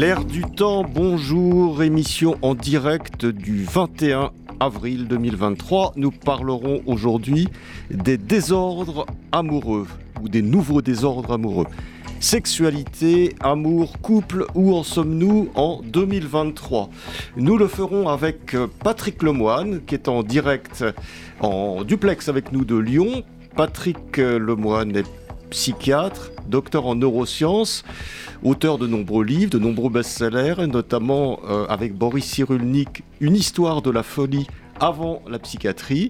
L'air du temps, bonjour, émission en direct du 21 avril 2023. Nous parlerons aujourd'hui des désordres amoureux ou des nouveaux désordres amoureux. Sexualité, amour, couple, où en sommes-nous en 2023 Nous le ferons avec Patrick Lemoine, qui est en direct, en duplex avec nous de Lyon. Patrick Lemoine est psychiatre, docteur en neurosciences, auteur de nombreux livres, de nombreux best-sellers, notamment euh, avec Boris Cyrulnik, Une histoire de la folie avant la psychiatrie.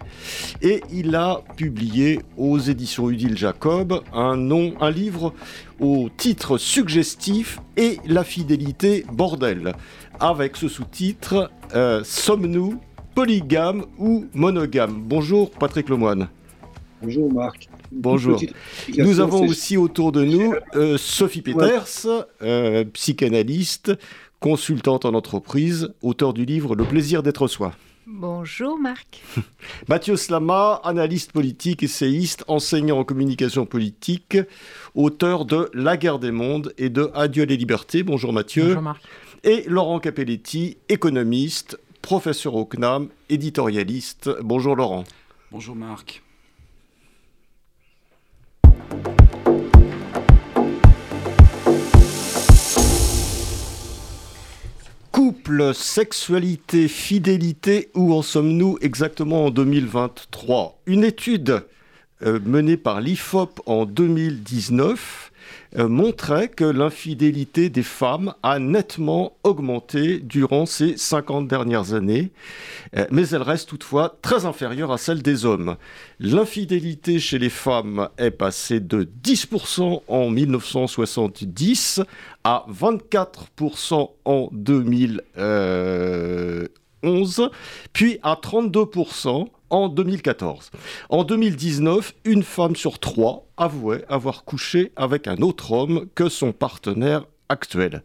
Et il a publié aux éditions Udile Jacob un, nom, un livre au titre suggestif et la fidélité bordel, avec ce sous-titre euh, Sommes-nous polygames ou monogames? Bonjour Patrick Lemoine. Bonjour Marc. Bonjour. Nous avons aussi autour de nous euh, Sophie Peters, euh, psychanalyste, consultante en entreprise, auteur du livre Le plaisir d'être soi. Bonjour Marc. Mathieu Slama, analyste politique, essayiste, enseignant en communication politique, auteur de La guerre des mondes et de Adieu les libertés. Bonjour Mathieu. Bonjour Marc. Et Laurent Capelletti, économiste, professeur au CNAM, éditorialiste. Bonjour Laurent. Bonjour Marc. Couple, sexualité, fidélité, où en sommes-nous exactement en 2023 Une étude euh, menée par l'IFOP en 2019 euh, montrait que l'infidélité des femmes a nettement augmenté durant ces 50 dernières années, euh, mais elle reste toutefois très inférieure à celle des hommes. L'infidélité chez les femmes est passée de 10% en 1970 à 24% en 2011, puis à 32% en 2014. En 2019, une femme sur trois avouait avoir couché avec un autre homme que son partenaire actuel.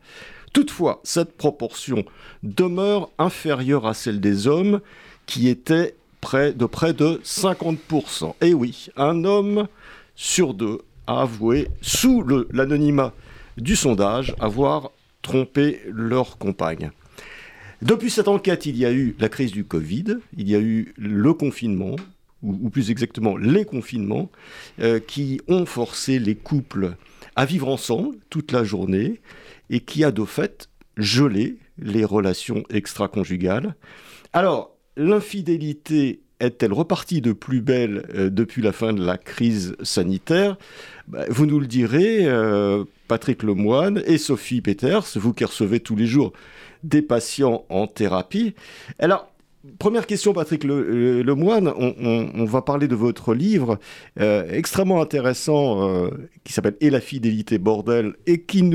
Toutefois, cette proportion demeure inférieure à celle des hommes qui était près de près de 50%. Et oui, un homme sur deux a avoué, sous l'anonymat du sondage, avoir trompé leur compagne. Depuis cette enquête, il y a eu la crise du Covid, il y a eu le confinement, ou, plus exactement les confinements, euh, qui ont forcé les couples à vivre ensemble toute la journée et qui a de fait gelé les relations extra-conjugales. Alors, l'infidélité est-elle repartie de plus belle euh, depuis la fin de la crise sanitaire? Bah, Vous nous le direz, euh, Patrick Lemoine et Sophie Peters, vous qui recevez tous les jours des patients en thérapie. Alors, Première question, Patrick Lemoine. on, va parler de votre livre euh, extrêmement intéressant euh, qui s'appelle Et la fidélité bordel et qui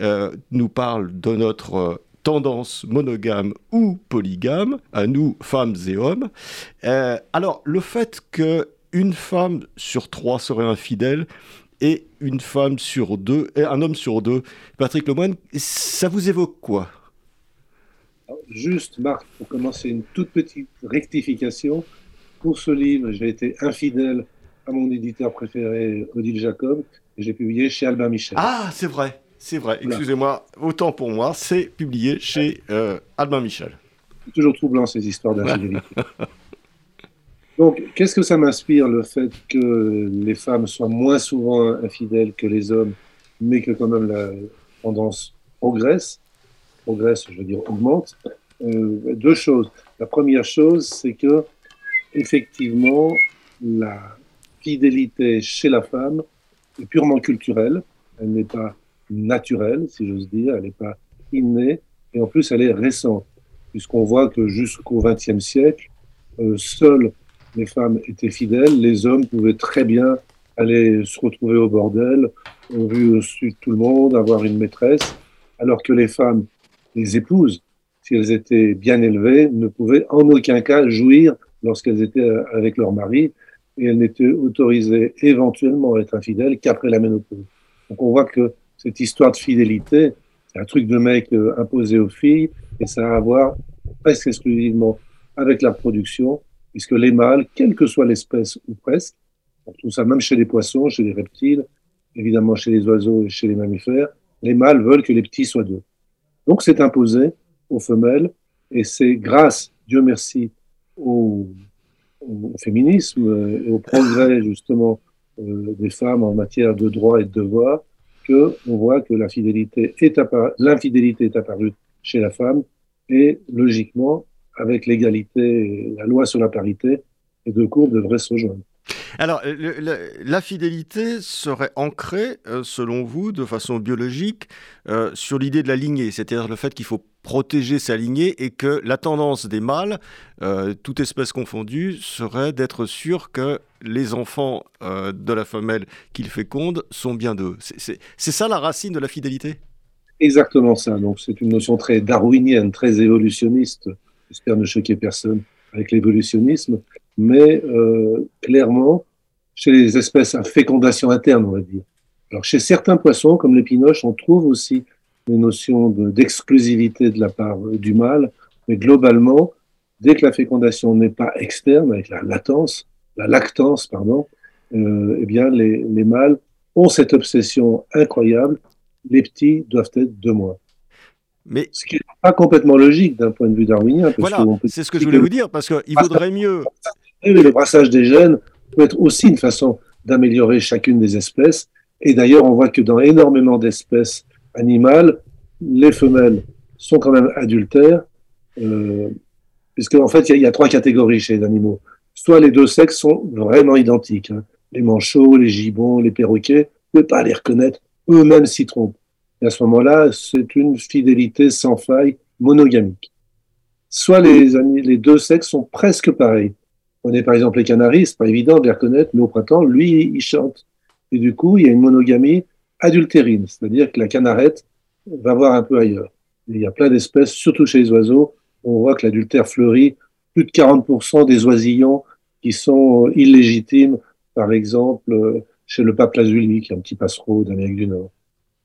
euh, nous parle de notre tendance monogame ou polygame, à nous, femmes et hommes. alors, le fait qu'une femme sur trois serait infidèle et une femme sur deux, et un homme sur deux, Patrick Lemoine, ça vous évoque quoi? Juste, Marc, pour commencer, une toute petite rectification. Pour ce livre, j'ai été infidèle à mon éditeur préféré, Odile Jacob, et j'ai publié chez Albin Michel. Ah, c'est vrai, c'est vrai. Excusez-moi, autant pour moi, c'est publié chez euh, Albin Michel. C'est toujours troublant ces histoires d'infidélité. Donc, qu'est-ce que ça m'inspire, le fait que les femmes soient moins souvent infidèles que les hommes, mais que quand même la tendance progresse progresse, je veux dire augmente, euh, deux choses. La première chose, c'est que effectivement, la fidélité chez la femme est purement culturelle. Elle n'est pas naturelle, si j'ose dire. Elle n'est pas innée. Et en plus, elle est récente, puisqu'on voit que jusqu'au XXe siècle, euh, seules les femmes étaient fidèles. Les hommes pouvaient très bien aller se retrouver au bordel, ont vu au-dessus tout le monde, avoir une maîtresse, alors que les femmes, les épouses, si elles étaient bien élevées, ne pouvaient en aucun cas jouir lorsqu'elles étaient avec leur mari, et elles n'étaient autorisées éventuellement à être infidèles qu'après la ménopause. Donc on voit que cette histoire de fidélité, c'est un truc de mec euh, imposé aux filles, et ça a à voir presque exclusivement avec la production, puisque les mâles, quelle que soit l'espèce ou presque, on trouve ça même chez les poissons, chez les reptiles, évidemment chez les oiseaux et chez les mammifères, les mâles veulent que les petits soient d'eux. Donc c'est imposé aux femelles, et c'est grâce, Dieu merci, au, féminisme et au progrès justement euh, des femmes en matière de droits et de devoirs que on voit que la fidélité est l'infidélité est apparue chez la femme et logiquement avec l'égalité, la loi sur la parité, les deux courbes devraient se rejoindre. Alors, la fidélité serait ancrée, euh, selon vous, de façon biologique, euh, sur l'idée de la lignée, c'est-à-dire le fait qu'il faut protéger sa lignée et que la tendance des mâles, euh, toute espèce confondue, serait d'être sûr que les enfants de la femelle qu'ils fécondent sont bien d'eux. C'est ça la racine de la fidélité? Exactement ça. Donc, c'est une notion très darwinienne, très évolutionniste. J'espère ne choquer personne avec l'évolutionnisme mais euh, clairement, chez les espèces à fécondation interne, on va dire. Alors, chez certains poissons, comme les pinoches, on trouve aussi des notions d'exclusivité de, la part euh, du mâle, mais globalement, dès que la fécondation n'est pas externe, avec la latence, la lactance, pardon, euh, eh bien, les, les mâles ont cette obsession incroyable. Les petits doivent être deux mois. Mais... Ce qui n'est pas complètement logique d'un point de vue darwinien. Voilà, c'est ce que je voulais vous dire, parce qu'il vaudrait mieux le brassage des gènes peut être aussi une façon d'améliorer chacune des espèces. Et d'ailleurs, on voit que dans énormément d'espèces animales, les femelles sont quand même adultères, euh, puisque en fait, il y, a trois catégories chez les animaux. Soit les deux sexes sont vraiment identiques, hein. les manchots, les gibbons, les perroquets, vous ne pouvez pas les reconnaître, eux-mêmes s'y trompent. Et à ce moment-là, c'est une fidélité sans faille monogamique. Soit les, les deux sexes sont presque pareils. On est par exemple les Canaris, c'est pas évident de les reconnaître, mais au printemps, lui, il chante. Et du coup, il y a une monogamie adultérine, c'est-à-dire que la canarette va voir un peu ailleurs. il y a plein d'espèces, surtout chez les oiseaux, on voit que l'adultère fleurit. Plus de 40% des oisillons qui sont illégitimes, par exemple, chez le pape lazuli, qui est un petit passereau d'Amérique du Nord.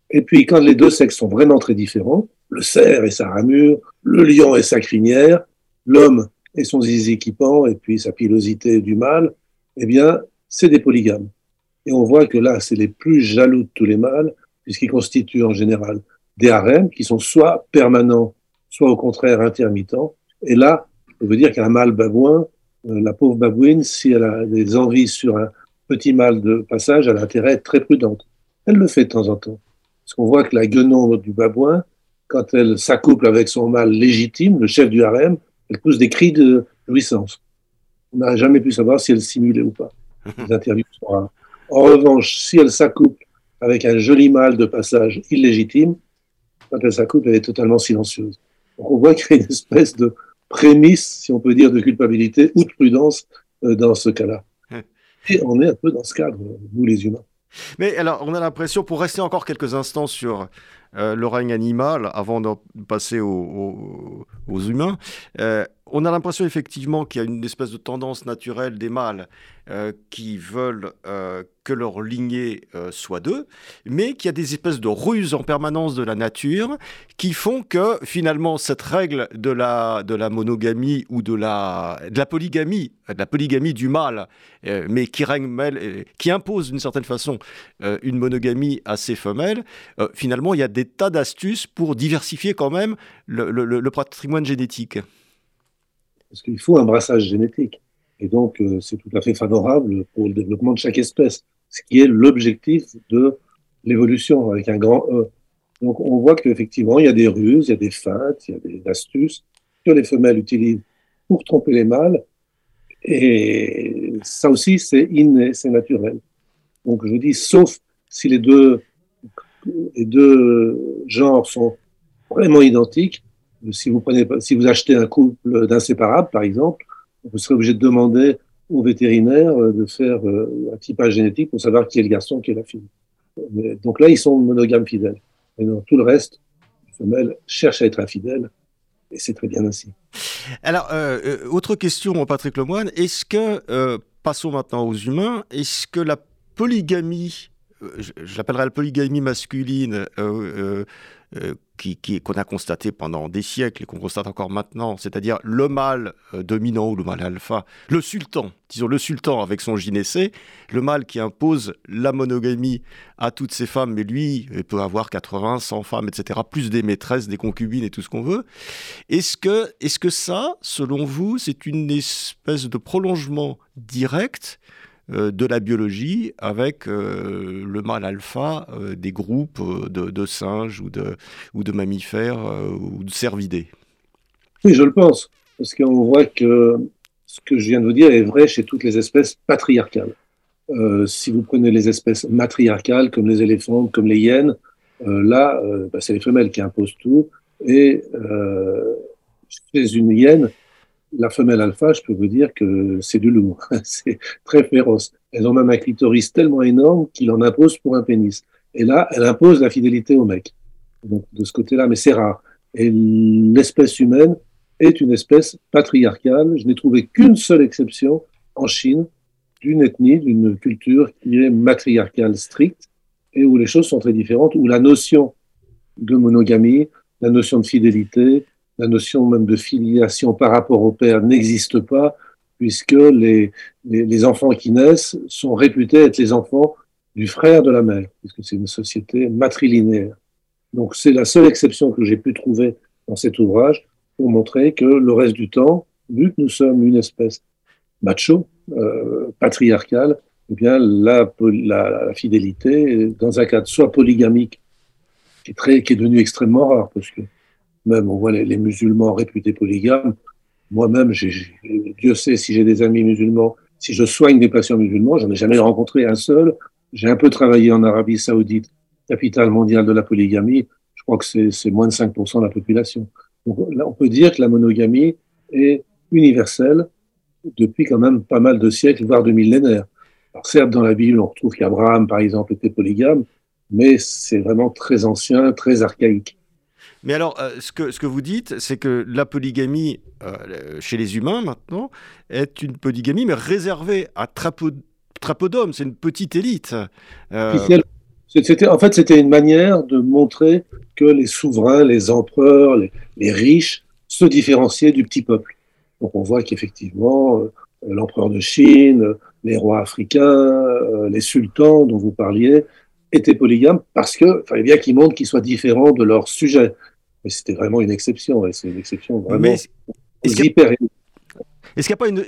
Et puis, quand les deux sexes sont vraiment très différents, le cerf et sa ramure, le lion et sa crinière, l'homme et son zizi et puis sa pilosité du mâle, eh bien, c'est des polygames. Et on voit que là, c'est les plus jaloux de tous les mâles, puisqu'ils constituent en général des harems qui sont soit permanents, soit au contraire intermittents. Et là, on veut dire qu'un mâle babouin, euh, la pauvre babouine, si elle a des envies sur un petit mâle de passage, elle a intérêt à être très prudente. Elle le fait de temps en temps. Parce qu'on voit que la guenon du babouin, quand elle s'accouple avec son mâle légitime, le chef du harem, elle pousse des cris de jouissance. On n'a jamais pu savoir si elle simulait ou pas. Les interviews sont En revanche, si elle s'accouple avec un joli mâle de passage illégitime, quand elle s'accouple, elle est totalement silencieuse. Donc on voit qu'il y a une espèce de prémisse, si on peut dire, de culpabilité ou de prudence euh, dans ce cas-là. Et on est un peu dans ce cadre, nous les humains. Mais alors, on a l'impression, pour rester encore quelques instants sur euh, le règne animal, avant de passer aux, humains, euh, on a l'impression effectivement qu'il y a une espèce de tendance naturelle des mâles euh, qui veulent que leur lignée soit d'eux, mais qu'il y a des espèces de ruses en permanence de la nature qui font que finalement cette règle de la, de la monogamie ou de la, de la polygamie, de la polygamie du mâle, mais qui, règne, qui impose d'une certaine façon une monogamie à ses femelles, finalement il y a des tas d'astuces pour diversifier quand même le patrimoine génétique. Parce qu'il faut un brassage génétique. Et donc, euh, c'est tout à fait favorable pour le développement de chaque espèce, ce qui est l'objectif de l'évolution avec un grand E. Donc, on voit qu'effectivement, il y a des ruses, il y a des feintes, il y a des astuces que les femelles utilisent pour tromper les mâles. Et ça aussi, c'est inné, c'est naturel. Donc, je dis, sauf si les deux, les deux genres sont vraiment identiques, si vous, prenez, si vous achetez un couple d'inséparables, par exemple, vous serez obligé de demander au vétérinaire de faire un typage génétique pour savoir qui est le garçon, qui est la fille. donc là, ils sont monogames fidèles. Et dans tout le reste, les femelles cherchent à être infidèles, et c'est très bien ainsi. Alors, autre question, Patrick Lemoine, est-ce que, passons maintenant aux humains, est-ce que la polygamie euh, je, l'appellerai la polygamie masculine, euh, euh, qui, qu'on a constaté pendant des siècles et qu'on constate encore maintenant, c'est-à-dire le mâle dominant ou le mâle alpha, le sultan, disons le sultan avec son gynécée, le mâle qui impose la monogamie à toutes ses femmes, mais lui peut avoir 80, 100 femmes, etc., plus des maîtresses, des concubines et tout ce qu'on veut. Est-ce que, est-ce que ça, selon vous, c'est une espèce de prolongement direct de la biologie avec euh, le mâle alpha euh, des groupes de, singes ou de, ou de mammifères ou de cervidés. Oui, je le pense, parce qu'on voit que ce que je viens de vous dire est vrai chez toutes les espèces patriarcales. si vous prenez les espèces matriarcales, comme les éléphants, comme les hyènes, là, bah, c'est les femelles qui imposent tout. Et chez une hyène, la femelle alpha, je peux vous dire que c'est du lourd. c'est très féroce. Elles ont même un clitoris tellement énorme qu'il en impose pour un pénis. Et là, elle impose la fidélité au mec. Donc, de ce côté-là, mais c'est rare. Et l'espèce humaine est une espèce patriarcale. Je n'ai trouvé qu'une seule exception en Chine, d'une ethnie, d'une culture qui est matriarcale stricte et où les choses sont très différentes, où la notion de monogamie, la notion de fidélité, la notion même de filiation par rapport au père n'existe pas, puisque les, les, enfants qui naissent sont réputés être les enfants du frère de la mère, puisque c'est une société matrilinéaire. Donc c'est la seule exception que j'ai pu trouver dans cet ouvrage pour montrer que le reste du temps, vu que nous sommes une espèce macho, euh, patriarcale, eh bien la, la, la, fidélité, dans un cadre soit polygamique, qui est, très, qui est devenu extrêmement rare, parce que même on voit les, musulmans réputés polygames. Moi-même, Dieu sait si j'ai des amis musulmans, si je soigne des patients musulmans, j'en ai jamais rencontré un seul. J'ai un peu travaillé en Arabie Saoudite, capitale mondiale de la polygamie. Je crois que c'est moins de 5% de la population. On peut dire que la monogamie est universelle depuis quand même pas mal de siècles, voire de millénaires. Alors certes, dans la Bible, on retrouve qu'Abraham, par exemple, était polygame, mais c'est vraiment très ancien, très archaïque. Mais alors, euh, ce, que, vous dites, c'est que la polygamie euh, chez les humains maintenant est une polygamie, mais réservée à peu, d'hommes. C'est une petite élite. Euh, en fait, c'était une manière de montrer que les souverains, les empereurs, les, riches se différenciaient du petit peuple. Donc on voit qu'effectivement, l'empereur de Chine, les rois africains, les sultans dont vous parliez, étaient polygames parce que fallait bien qu'ils montrent qu'ils soient différents de leur sujet. Mais c'était vraiment une exception. C'est une exception vraiment hyper. Est-ce qu'il n'y a pas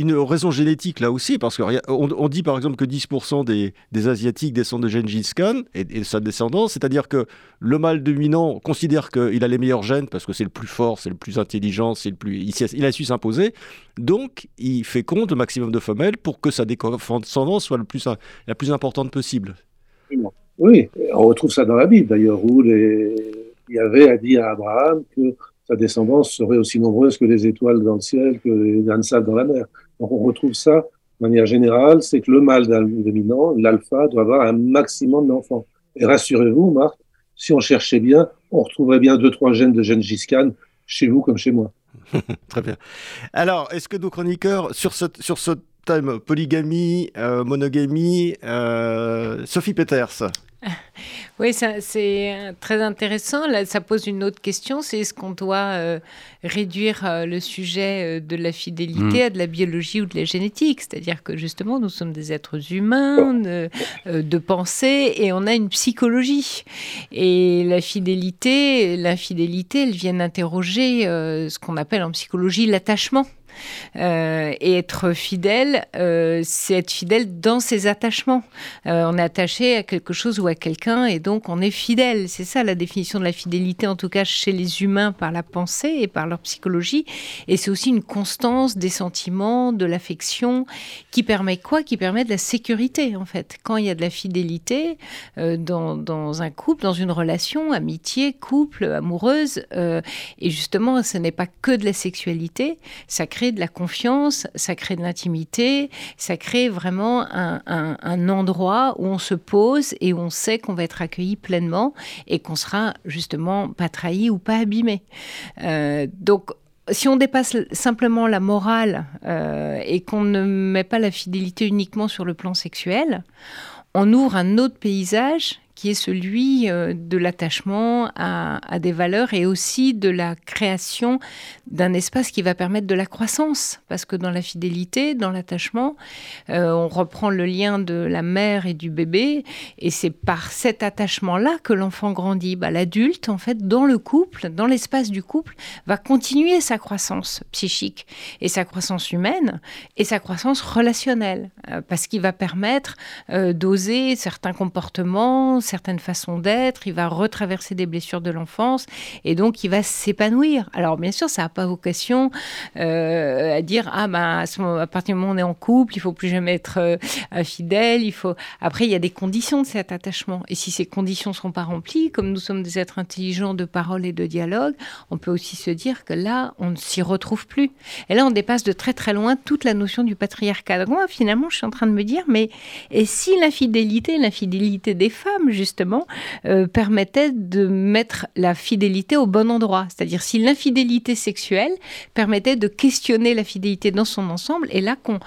une, raison génétique là aussi? Parce qu'on on dit par exemple que 10% des, des, Asiatiques descendent de Gengis Khan et, de sa descendance, c'est-à-dire que le mâle dominant considère qu'il a les meilleurs gènes parce que c'est le plus fort, c'est le plus intelligent, c'est le plus, il, a su s'imposer. Donc il fait compte au maximum de femelles pour que sa descendance soit le plus, la plus importante possible. Oui, on retrouve ça dans la Bible d'ailleurs, où les, il y avait dit à Abraham que sa descendance serait aussi nombreuse que les étoiles dans le ciel, que les grains dans la mer. Donc on retrouve ça de manière générale, c'est que le mâle dominant, l'alpha, doit avoir un maximum d'enfants. Et rassurez-vous, Marc, si on cherchait bien, on retrouverait bien deux, trois gènes de Gengis Khan chez vous comme chez moi. Très bien. Alors, est-ce que nos chroniqueurs, sur ce, sur ce thème polygamie, euh, monogamie, euh, Sophie Peters? oui, c'est très intéressant. Là, ça pose une autre question, c'est est-ce qu'on doit euh, réduire euh, le sujet euh, de la fidélité mm. à de la biologie ou de la génétique? C'est-à-dire que justement, nous sommes des êtres humains de, de, pensée et on a une psychologie. Et la fidélité, l'infidélité, elle vient interroger ce qu'on appelle en psychologie l'attachement. Euh, et être fidèle, euh, c'est être fidèle dans ses attachements. Euh, on est attaché à quelque chose ou à quelqu'un et donc on est fidèle. C'est ça la définition de la fidélité, en tout cas chez les humains par la pensée et par leur psychologie. Et c'est aussi une constance des sentiments, de l'affection, qui permet quoi? Qui permet de la sécurité en fait. Quand il y a de la fidélité dans, dans, un couple, dans une relation, amitié, couple, amoureuse, et justement ce n'est pas que de la sexualité, ça crée de la confiance, ça crée de l'intimité, ça crée vraiment un, un, endroit où on se pose et où on sait qu'on va être accueilli pleinement et qu'on sera justement pas trahi ou pas abîmé. Euh, donc si on dépasse simplement la morale euh, et qu'on ne met pas la fidélité uniquement sur le plan sexuel, on ouvre un autre paysage qui est celui euh, de l'attachement à, des valeurs et aussi de la création d'un espace qui va permettre de la croissance. Parce que dans la fidélité, dans l'attachement, euh, on reprend le lien de la mère et du bébé, et c'est par cet attachement-là que l'enfant grandit. Bah, L'adulte, en fait, dans le couple, dans l'espace du couple, va continuer sa croissance psychique et sa croissance humaine et sa croissance relationnelle, euh, parce qu'il va permettre d'oser certains comportements, certaines façons d'être, il va retraverser des blessures de l'enfance et donc il va s'épanouir. Alors bien sûr, ça n'a pas vocation euh, à dire ah ben à, partir du moment où on est en couple, il faut plus jamais être euh. Il faut après il y a des conditions de cet attachement et si ces conditions ne sont pas remplies, comme nous sommes des êtres intelligents de parole et de dialogue, on peut aussi se dire que là on ne s'y retrouve plus. Et là on dépasse de très très loin toute la notion du patriarcat. moi finalement je suis en train de me dire mais et si l'infidélité, l'infidélité des femmes justement, euh, permettait de mettre la fidélité au bon endroit. C'est-à-dire si l'infidélité sexuelle permettait de questionner la fidélité dans son ensemble, et là, qu'on,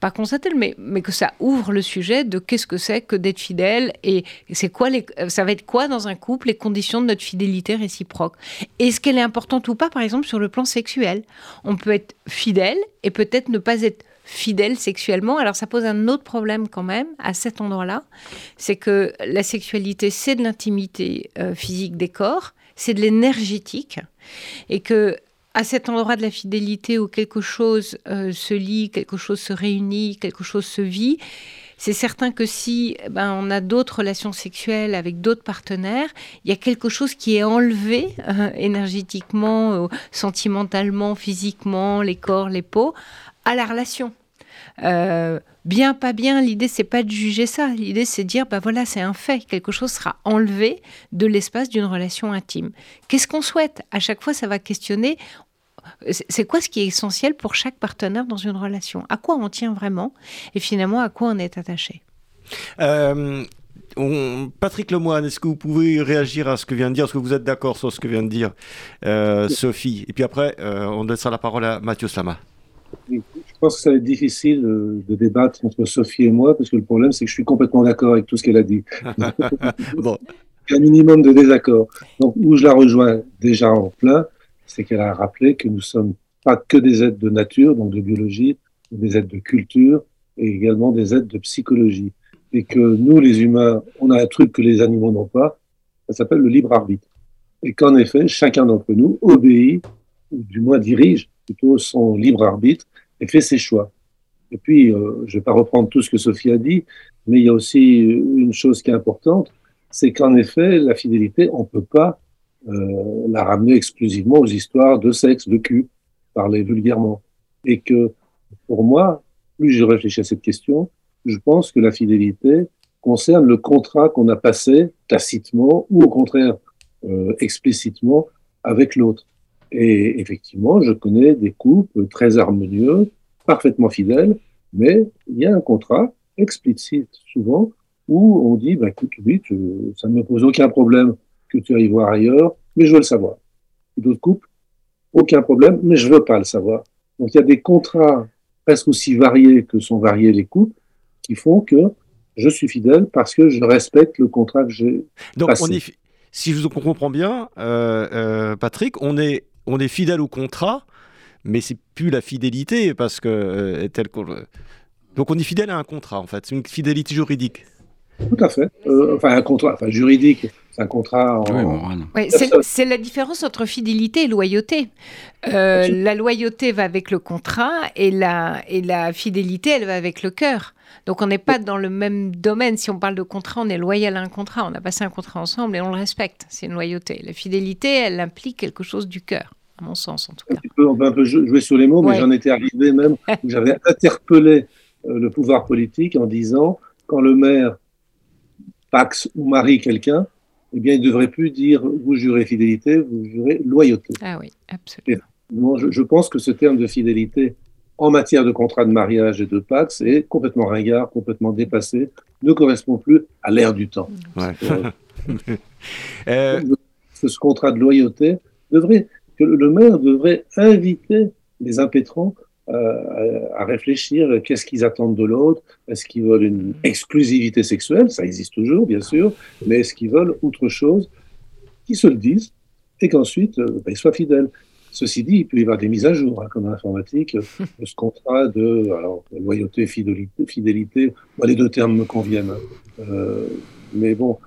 pas qu'on s'attelle, mais, que ça ouvre le sujet de qu'est-ce que c'est que d'être fidèle, et c'est quoi les, ça va être quoi dans un couple les conditions de notre fidélité réciproque. Est-ce qu'elle est importante ou pas, par exemple, sur le plan sexuel? On peut être fidèle et peut-être ne pas être fidèle sexuellement. Alors ça pose un autre problème quand même à cet endroit-là, c'est que la sexualité, c'est de l'intimité euh, physique des corps, c'est de l'énergétique, et que à cet endroit de la fidélité où quelque chose euh, se lie, quelque chose se réunit, quelque chose se vit, c'est certain que si eh ben, on a d'autres relations sexuelles avec d'autres partenaires, il y a quelque chose qui est enlevé euh, énergétiquement, sentimentalement, physiquement, les corps, les peaux, à la relation. Euh, bien, pas bien, l'idée c'est pas de juger ça. L'idée c'est de dire, bah voilà, c'est un fait. Quelque chose sera enlevé de l'espace d'une relation intime. Qu'est-ce qu'on souhaite? À chaque fois, ça va questionner. C'est quoi ce qui est essentiel pour chaque partenaire dans une relation? À quoi on tient vraiment? Et finalement, à quoi on est attaché? Euh, Patrick Lemoine, est-ce que vous pouvez réagir à ce que vient de dire? Est-ce que vous êtes d'accord sur ce que vient de dire euh, Sophie? Et puis après, on laissera la parole à Mathieu Slama. Je pense que ça va être difficile de, débattre entre Sophie et moi, parce que le problème, c'est que je suis complètement d'accord avec tout ce qu'elle a dit. bon. Il y a un minimum de désaccord. Donc, où je la rejoins déjà en plein, c'est qu'elle a rappelé que nous ne sommes pas que des êtres de nature, donc de biologie, des êtres de culture et également des êtres de psychologie. Et que nous, les humains, on a un truc que les animaux n'ont pas, ça s'appelle le libre arbitre. Et qu'en effet, chacun d'entre nous obéit, ou du moins dirige plutôt son libre arbitre et fait ses choix. Et puis, euh, je ne vais pas reprendre tout ce que Sophie a dit, mais il y a aussi une chose qui est importante, c'est qu'en effet, la fidélité, on ne peut pas euh, la ramener exclusivement aux histoires de sexe, de cul, parler vulgairement. Et que, pour moi, plus je réfléchis à cette question, je pense que la fidélité concerne le contrat qu'on a passé tacitement ou au contraire euh, explicitement avec l'autre. Et effectivement, je connais des couples très harmonieux, parfaitement fidèles, mais il y a un contrat explicite souvent où on dit, bah, écoute, oui, ça ne me pose aucun problème que tu ailles voir ailleurs, mais je veux le savoir. D'autres couples, aucun problème, mais je veux pas le savoir. Donc il y a des contrats presque aussi variés que sont variés les couples qui font que je suis fidèle parce que je respecte le contrat que j'ai. Donc on est, si je vous comprends bien, euh, euh, Patrick, on est on est fidèle au contrat, mais c'est plus la fidélité parce que euh, tel donc on est fidèle à un contrat en fait, c'est une fidélité juridique. Tout à fait. Euh, enfin un contrat, enfin juridique, c'est un contrat. c'est la différence entre fidélité et loyauté. Euh, la loyauté va avec le contrat et la et la fidélité elle va avec le cœur. Donc on n'est pas dans le même domaine. Si on parle de contrat, on est loyal à un contrat. On a passé un contrat ensemble et on le respecte. C'est une loyauté. La fidélité, elle implique quelque chose du cœur à mon sens en tout cas. on peut un peu jouer sur les mots, mais j'en étais arrivé même où j'avais interpellé euh, le pouvoir politique en disant quand le maire paxe ou marie quelqu'un, eh bien, il ne devrait plus dire vous jurez fidélité, vous jurez loyauté. Ah oui, absolument. je, pense que ce terme de fidélité en matière de contrat de mariage et de pax est complètement ringard, complètement dépassé, ne correspond plus à l'ère du temps. Euh, ce contrat de loyauté devrait, que le maire devrait inviter les impétrants euh, à réfléchir qu'est-ce qu'ils attendent de l'autre, est-ce qu'ils veulent une exclusivité sexuelle, ça existe toujours bien sûr, mais est-ce qu'ils veulent autre chose, qu'ils se le disent et qu'ensuite euh, ben, ils soient fidèles. Ceci dit, il peut y avoir des mises à jour, hein, comme en informatique, de ce contrat de alors, loyauté, fidélité, fidélité les deux termes me conviennent. Hein. Euh, mais bon,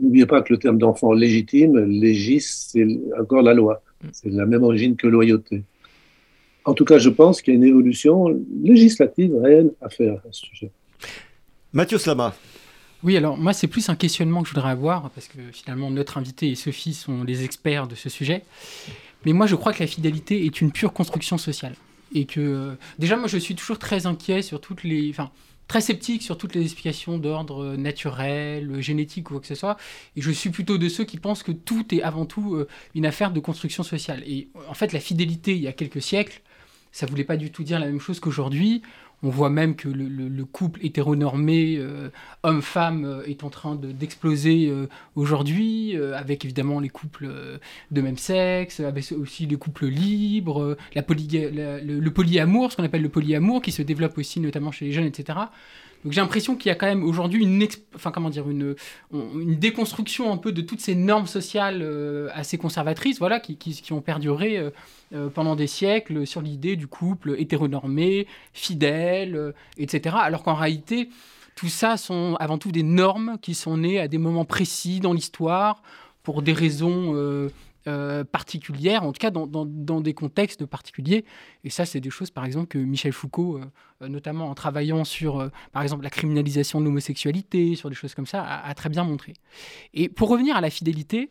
n'oubliez pas que le terme d'enfant légitime, légis, c'est encore la loi. C'est la même origine que loyauté. En tout cas, je pense qu'il y a une évolution législative réelle à faire à ce sujet. Mathieu Slama. Oui, alors moi, c'est plus un questionnement que je voudrais avoir, parce que finalement, notre invité et Sophie sont les experts de ce sujet. Mais moi, je crois que la fidélité est une pure construction sociale. Et que, déjà, moi, je suis toujours très inquiet sur toutes les. Enfin, très sceptique sur toutes les explications d'ordre naturel, génétique ou quoi que ce soit. Et je suis plutôt de ceux qui pensent que tout est avant tout euh, une affaire de construction sociale. Et en fait, la fidélité, il y a quelques siècles, ça voulait pas du tout dire la même chose qu'aujourd'hui. On voit même que le, couple hétéronormé euh, homme-femme euh, est en train d'exploser euh, aujourd'hui, avec évidemment les couples de même sexe, avec aussi les couples libres, le, polyamour, ce qu'on appelle le polyamour, qui se développe aussi notamment chez les jeunes, etc. Donc j'ai l'impression qu'il y a quand même aujourd'hui une, enfin, comment dire, une, déconstruction un peu de toutes ces normes sociales euh, assez conservatrices, voilà, qui, qui, ont perduré euh, euh, pendant des siècles sur l'idée du couple hétéronormé, fidèle, etc. Alors qu'en réalité, tout ça sont avant tout des normes qui sont nées à des moments précis dans l'histoire pour des raisons euh, particulières, en tout cas dans, des contextes particuliers. Et ça, c'est des choses, par exemple, que Michel Foucault, euh, euh, notamment en travaillant sur, par exemple, la criminalisation de l'homosexualité, sur des choses comme ça, a, très bien montré. Et pour revenir à la fidélité,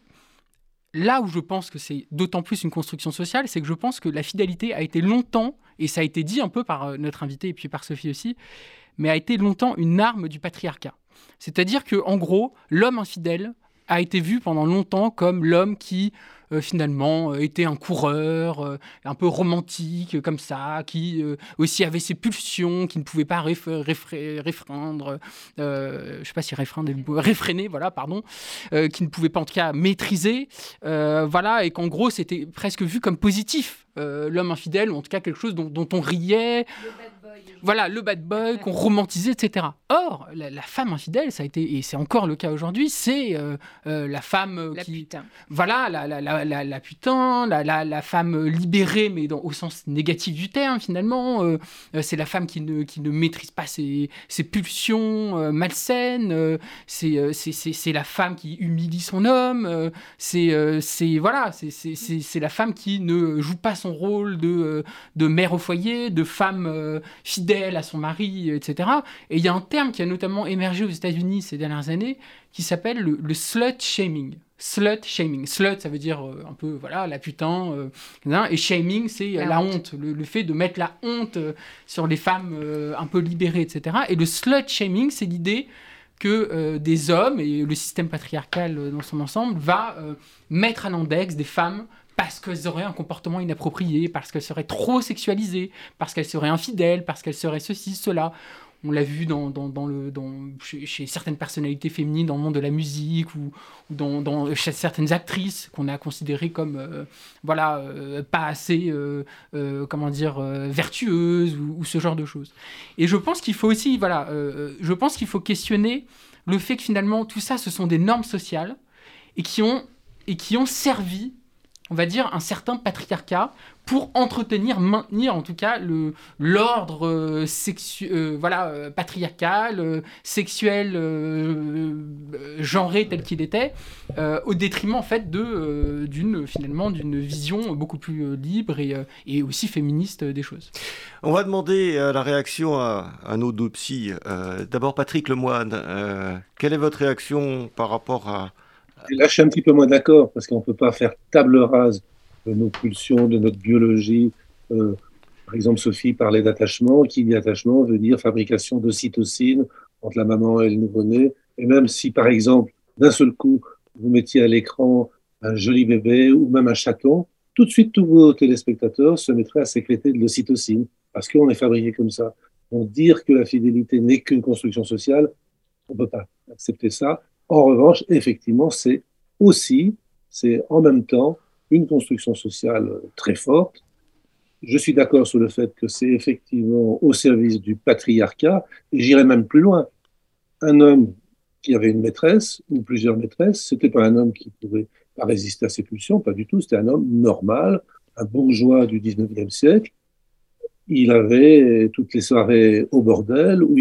là où je pense que c'est d'autant plus une construction sociale, c'est que je pense que la fidélité a été longtemps, et ça a été dit un peu par notre invité et puis par Sophie aussi, mais a été longtemps une arme du patriarcat. C'est-à-dire que, en gros, l'homme infidèle a été vu pendant longtemps comme l'homme qui euh, finalement euh, était un coureur, euh, un peu romantique comme ça, qui aussi avait ses pulsions, qui ne pouvait pas réfréner, je sais pas si réfréner, réfréner, voilà, pardon, qui ne pouvait pas en tout cas maîtriser, voilà, et qu'en gros c'était presque vu comme positif, l'homme infidèle, ou en tout cas quelque chose dont on riait. Voilà, le bad boy qu'on romantisait, etc. Or, la, femme infidèle, ça a été, et c'est encore le cas aujourd'hui, c'est euh, euh, la femme euh, la qui. Putain. Voilà, la, la, la, la putain, la, femme libérée, mais dans, au sens négatif du terme, finalement. c'est la femme qui ne, qui ne maîtrise pas ses, ses pulsions malsaines. c'est, c'est, la femme qui humilie son homme. c'est, c'est, voilà, c'est, la femme qui ne joue pas son rôle de, de mère au foyer, de femme fidèle à son mari, etc. Et il y a un terme qui a notamment émergé aux États-Unis ces dernières années qui s'appelle le, slut shaming. Slut shaming. Slut, ça veut dire euh, un peu, voilà, la putain. Euh, et shaming, c'est la, honte, le, fait de mettre la honte euh, sur les femmes un peu libérées, etc. Et le slut shaming, c'est l'idée que des hommes et le système patriarcal dans son ensemble va mettre à l'index des femmes parce qu'elles auraient un comportement inapproprié, parce qu'elles seraient trop sexualisées, parce qu'elles seraient infidèles, parce qu'elles seraient ceci, cela. On l'a vu chez, certaines personnalités féminines dans le monde de la musique ou, chez certaines actrices qu'on a considérées comme euh, voilà euh, pas assez euh, comment dire vertueuses ou, ce genre de choses. Et je pense qu'il faut aussi voilà je pense qu'il faut questionner le fait que finalement tout ça ce sont des normes sociales et qui ont et qui ont servi on va dire, un certain patriarcat pour entretenir, maintenir en tout cas l'ordre euh, euh, voilà euh, patriarcal, sexuel, genré tel qu'il était, au détriment en fait de d'une finalement d'une vision beaucoup plus libre et, et, aussi féministe des choses. On va demander la réaction à, à nos deux psys. D'abord Patrick Lemoine, quelle est votre réaction par rapport à là, je suis un petit peu moins d'accord parce qu'on ne peut pas faire table rase de nos pulsions, de notre biologie. Euh, par exemple, Sophie parlait d'attachement. Qui dit attachement veut dire fabrication d'ocytocine entre la maman et le nouveau-né. Et même si, par exemple, d'un seul coup, vous mettiez à l'écran un joli bébé ou même un chaton, tout de suite, tous vos téléspectateurs se mettraient à sécréter de l'ocytocine, parce qu'on est fabriqué comme ça. Donc, dire que la fidélité n'est qu'une construction sociale, on ne peut pas accepter ça. En revanche, effectivement, c'est aussi, c'est en même temps une construction sociale très forte. Je suis d'accord sur le fait que c'est effectivement au service du patriarcat, et j'irai même plus loin. Un homme qui avait une maîtresse ou plusieurs maîtresses, c'était pas un homme qui pouvait pas résister à ses pulsions, pas du tout, c'était un homme normal, un bourgeois du 19e siècle. Il avait toutes les soirées au bordel, où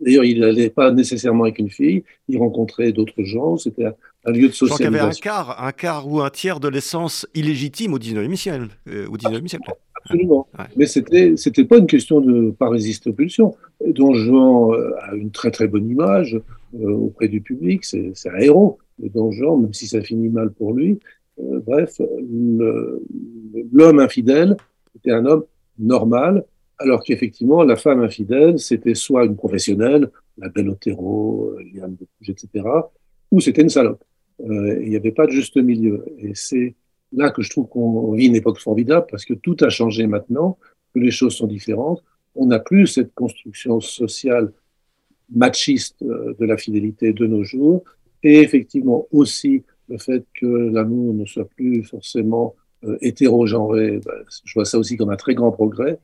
d'ailleurs il n'allait pas nécessairement avec une fille, il rencontrait d'autres gens, c'était un, lieu de socialisation. qu'il y avait un quart, un quart ou un tiers de l'essence illégitime au 19e siècle. Euh, au 19e siècle. Absolument. Mais c'était c'était pas une question de pas résister aux pulsions. Don Juan euh, a une très très bonne image euh, auprès du public. C'est un héros, le Don Juan, même si ça finit mal pour lui. Euh, bref, l'homme infidèle était un homme normal, alors qu'effectivement la femme infidèle c'était soit une professionnelle, la belle Otero, Liane de etc., ou c'était une salope. Il n'y avait pas de juste milieu. Et c'est là que je trouve qu'on vit une époque formidable parce que tout a changé maintenant, que les choses sont différentes. On n'a plus cette construction sociale machiste euh, de la fidélité de nos jours et effectivement aussi le fait que l'amour ne soit plus forcément euh, ben, je vois ça aussi comme un très grand progrès.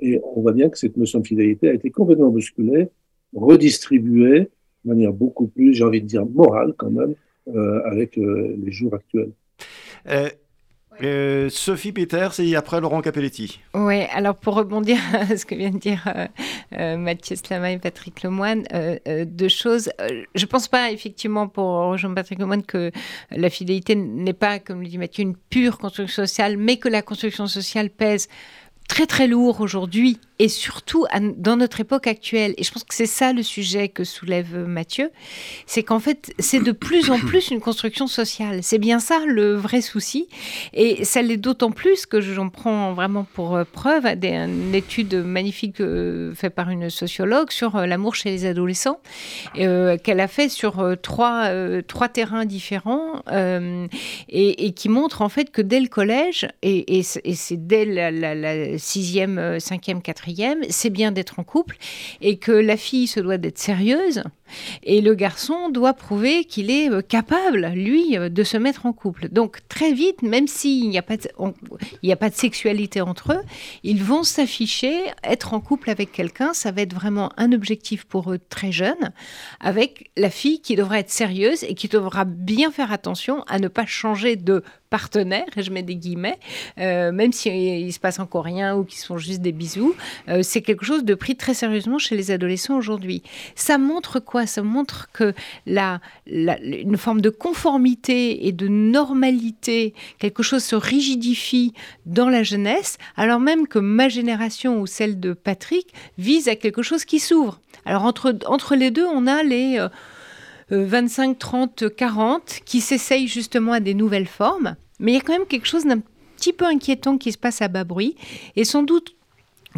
Et on voit bien que cette notion de fidélité a été complètement bousculée, redistribuée de manière beaucoup plus, j'ai envie de dire, morale quand même, euh, avec euh, les jours actuels. Euh, Sophie Peters et après Laurent Capelletti. Oui, alors pour rebondir à ce que vient de dire euh, euh, Mathieu Slama et Patrick Lemoine, deux choses. je ne pense pas effectivement pour rejoindre Patrick Lemoine que la fidélité n'est pas, comme le dit Mathieu, une pure construction sociale, mais que la construction sociale pèse très très lourd aujourd'hui et surtout dans notre époque actuelle. Et je pense que c'est ça le sujet que soulève Mathieu, c'est qu'en fait c'est de plus en plus une construction sociale. C'est bien ça le vrai souci. Et ça l'est d'autant plus que j'en prends vraiment pour euh, preuve une étude magnifique euh, faite par une sociologue sur euh, l'amour chez les adolescents, qu'elle a fait sur trois, trois terrains différents et, qui montre en fait que dès le collège, et, c'est dès la, la, la sixième, cinquième, quatrième, c'est bien d'être en couple et que la fille se doit d'être sérieuse et le garçon doit prouver qu'il est euh, capable, lui, euh, de se mettre en couple. Donc très vite, même s'il n'y a, pas de, a pas de sexualité entre eux, ils vont s'afficher, être en couple avec quelqu'un, ça va être vraiment un objectif pour eux très jeunes, avec la fille qui devra être sérieuse et qui devra bien faire attention à ne pas changer de partenaire, je mets des guillemets, euh, même s'il il se passe encore rien ou qu'ils sont juste des bisous, c'est quelque chose de pris très sérieusement chez les adolescents aujourd'hui. Ça montre quoi? Ça montre que la, une forme de conformité et de normalité, quelque chose se rigidifie dans la jeunesse, alors même que ma génération ou celle de Patrick vise à quelque chose qui s'ouvre. Alors entre, entre les deux, on a les 25, 30, 40 qui s'essayent justement à des nouvelles formes, mais il y a quand même quelque chose d'un petit peu inquiétant qui se passe à bas bruit, et sans doute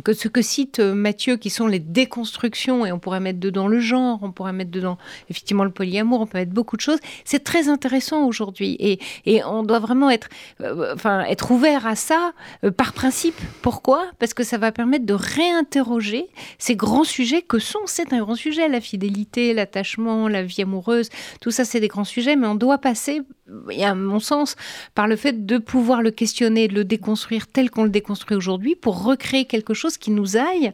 que ce que cite euh, Mathieu, qui sont les déconstructions, et on pourrait mettre dedans le genre, on pourrait mettre dedans effectivement le polyamour, on peut mettre beaucoup de choses, c'est très intéressant aujourd'hui. Et, et, on doit vraiment être, euh, enfin, être ouvert à ça euh, par principe. Pourquoi? Parce que ça va permettre de réinterroger ces grands sujets que sont, c'est un grand sujet, la fidélité, l'attachement, la vie amoureuse, tout ça c'est des grands sujets, mais on doit passer, et à mon sens, par le fait de pouvoir le questionner, de le déconstruire tel qu'on le déconstruit aujourd'hui pour recréer quelque chose qui nous aille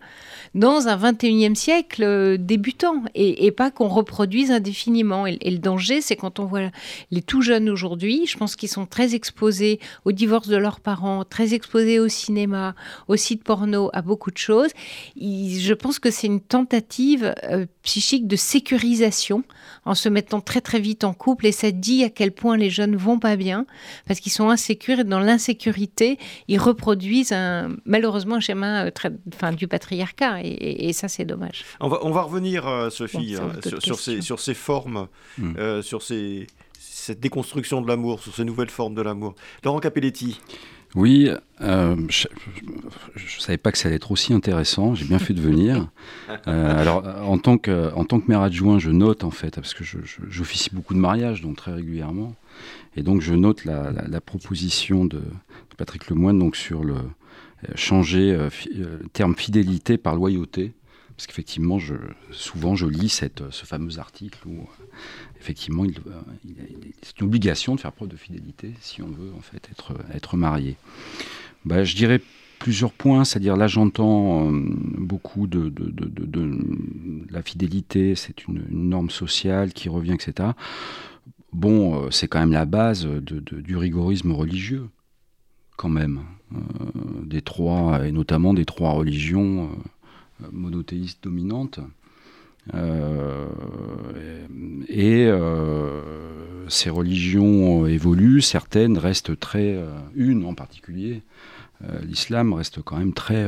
dans un 21e siècle euh, débutant et, pas qu'on reproduise indéfiniment. Et, le danger, c'est quand on voit les tout jeunes aujourd'hui, je pense qu'ils sont très exposés au divorce de leurs parents, très exposés au cinéma, au site porno, à beaucoup de choses. je pense que c'est une tentative euh, psychique de sécurisation en se mettant très très vite en couple et ça dit à quel point les jeunes vont pas bien parce qu'ils sont insécures et dans l'insécurité, ils reproduisent un, malheureusement un schéma euh, très, enfin, du patriarcat et, ça, c'est dommage. On va, on va revenir, euh, Sophie, euh, sur, ces, sur ces formes, hmm. euh, sur ces, cette déconstruction de l'amour, sur ces nouvelles formes de l'amour. Laurent Capelletti Oui, euh, je ne savais pas que ça allait être aussi intéressant. J'ai bien fait de venir. Euh, alors, en tant, que, en tant que maire adjoint, je note en fait, parce que j'officie beaucoup de mariages, donc très régulièrement. Et donc, je note la, proposition de, Patrick Lemoine donc, sur le euh, changer le terme fidélité par loyauté. Parce qu'effectivement, souvent, je lis cette, ce fameux article où, effectivement, il, c'est une obligation de faire preuve de fidélité si on veut, en fait, être, marié. Bah, je dirais plusieurs points, c'est-à-dire là, j'entends euh, beaucoup de, la fidélité, c'est une, norme sociale qui revient, etc. Bon, euh, c'est quand même la base du rigorisme religieux, quand même, euh, des trois, et notamment des trois religions monothéistes dominantes. Euh, et euh, ces religions évoluent, certaines restent très, euh, une en particulier, l'islam reste quand même très,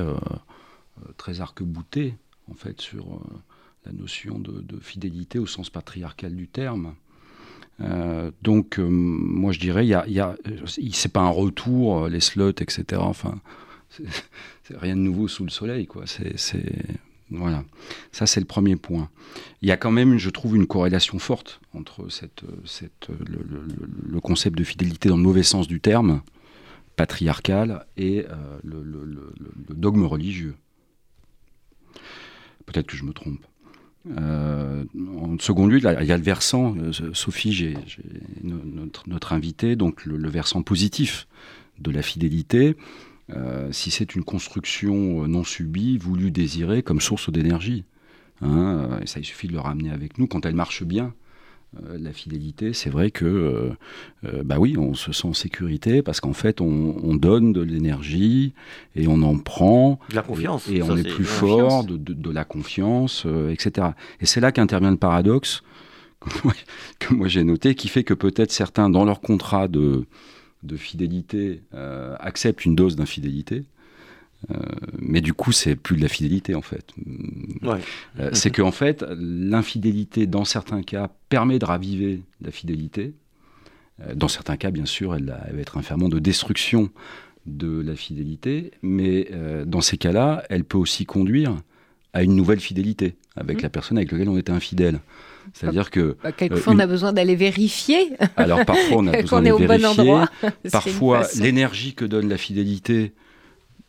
très arc-bouté en fait sur la notion de, fidélité au sens patriarcal du terme. donc, moi, je dirais, il y c'est pas un retour, les slots, etc. Enfin, c'est rien de nouveau sous le soleil, quoi. C'est voilà, ça c'est le premier point. Il y a quand même, je trouve, une corrélation forte entre cette, cette, le, concept de fidélité dans le mauvais sens du terme, patriarcal, et euh, le, dogme religieux. Peut-être que je me trompe. Euh, en second lieu, il y a le versant, euh, Sophie, notre, notre invité, donc le, versant positif de la fidélité. Euh, si c'est une construction euh, non subie, voulue, désirée, comme source d'énergie. Hein, euh, ça, il suffit de le ramener avec nous. Quand elle marche bien, la fidélité, c'est vrai que, bah oui, on se sent en sécurité parce qu'en fait, on, donne de l'énergie et on en prend. De la confiance. Et, on est, plus fort, de, de, la confiance, etc. Et c'est là qu'intervient le paradoxe que moi j'ai noté, qui fait que peut-être certains, dans leur contrat de, de fidélité euh, accepte une dose d'infidélité. Euh, mais du coup, c'est plus de la fidélité en fait. Euh, c'est qu'en fait, l'infidélité, dans certains cas, permet de raviver la fidélité. Dans certains cas, bien sûr, elle, va être un ferment de destruction de la fidélité, mais dans ces cas-là, elle peut aussi conduire à une nouvelle fidélité avec mmh. la personne avec laquelle on était infidèle. C'est-à-dire que. Bah, quelquefois, on a besoin d'aller vérifier. Alors, parfois, on a besoin d'aller vérifier. Bon parfois, l'énergie que donne la fidélité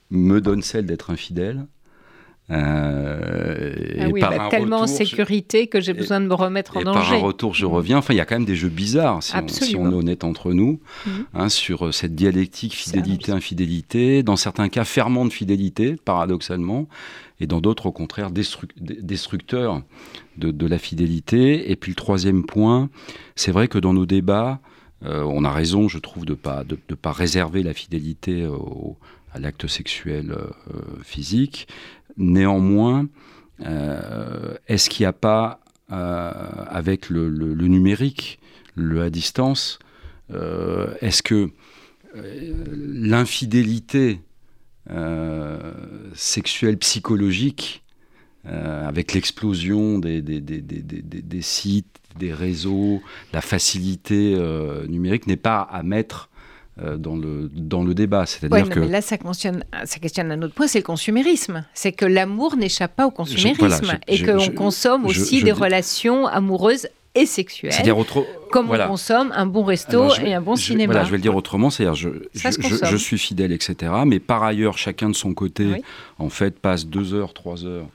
me donne celle d'être infidèle. Euh, ah oui, bah, tellement en sécurité que j'ai besoin de me remettre en danger. Par un retour, je reviens. Enfin, il y a quand même des jeux bizarres, si, on, est honnête entre nous, mhm. hein, sur euh, cette dialectique fidélité-infidélité. Dans certains cas, ferment de fidélité, paradoxalement, et dans d'autres, au contraire, destructeur de, la fidélité. Et puis le troisième point, c'est vrai que dans nos débats, euh, on a raison, je trouve, de ne pas, de, pas réserver la fidélité à l'acte sexuel physique. Néanmoins, euh, est-ce qu'il n'y a pas, euh, avec le, numérique, le à distance, euh, est-ce que l'infidélité sexuelle psychologique, avec l'explosion des, sites, des réseaux, la facilité numérique, n'est pas à mettre dans le, dans le débat. C'est-à-dire que... Mais là, ça questionne, ça questionne un autre point, c'est le consumérisme. C'est que l'amour n'échappe pas au consumérisme et qu'on consomme aussi des relations amoureuses et sexuelles. C'est-à-dire comme on consomme un bon resto et un bon cinéma. Voilà, je vais le dire autrement, c'est-à-dire je, je, suis fidèle, etc. Mais par ailleurs, chacun de son côté, en fait, passe deux heures, trois heures,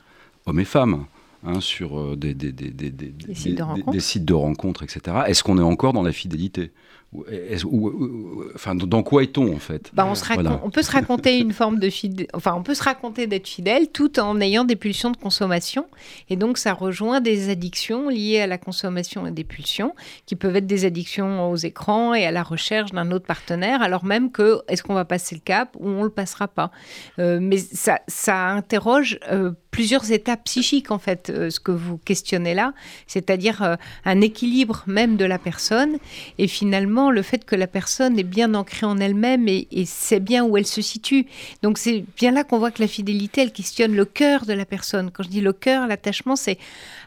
hommes et femmes. Hein, sur euh, des, des, des, des, sites des, sites de rencontres, etc. Est-ce qu'on est encore dans la fidélité? Enfin, dans quoi est-on en fait? Bah, on, se on, peut se raconter une forme de fidèle, enfin on peut se raconter d'être fidèle tout en ayant des pulsions de consommation. Et donc ça rejoint des addictions liées à la consommation et des pulsions qui peuvent être des addictions aux écrans et à la recherche d'un autre partenaire alors même que est-ce qu'on va passer le cap ou on le passera pas. Euh, mais ça, ça interroge euh, plusieurs étapes psychiques en fait euh, ce que vous questionnez là c'est-à-dire un équilibre même de la personne. Et finalement le fait que la personne est bien ancrée en elle-même et, sait bien où elle se situe. Donc c'est bien là qu'on voit que la fidélité, elle questionne le cœur de la personne. Quand je dis le cœur, l'attachement, c'est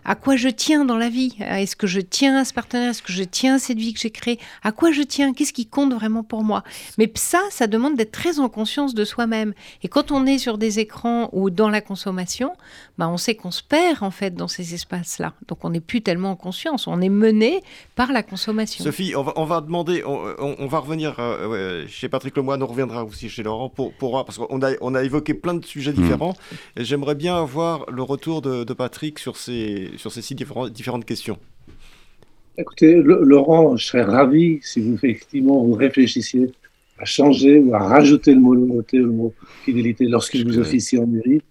à quoi je tiens dans la vie? Est-ce que je tiens à ce partenaire? Est-ce que je tiens à cette vie que j'ai créée? À quoi je tiens? Qu'est-ce qui compte vraiment pour moi? Mais ça, ça demande d'être très en conscience de soi-même. Et quand on est sur des écrans ou dans la consommation, bah on sait qu'on se perd en fait dans ces espaces-là. Donc on n'est plus tellement en conscience. On est mené par la consommation. Sophie, on va, on va demander, on, va revenir euh, chez Patrick Lemoine, on reviendra aussi chez Laurent pour, pour parce qu'on a, on a évoqué plein de sujets mmh. différents. Et j'aimerais bien avoir le retour de, de Patrick sur ces sur ces six différentes questions Écoutez, Laurent, je serais ravi si vous effectivement vous réfléchissiez à changer ou à rajouter le mot loyauté ou le mot fidélité lorsque vous officiez en mairie.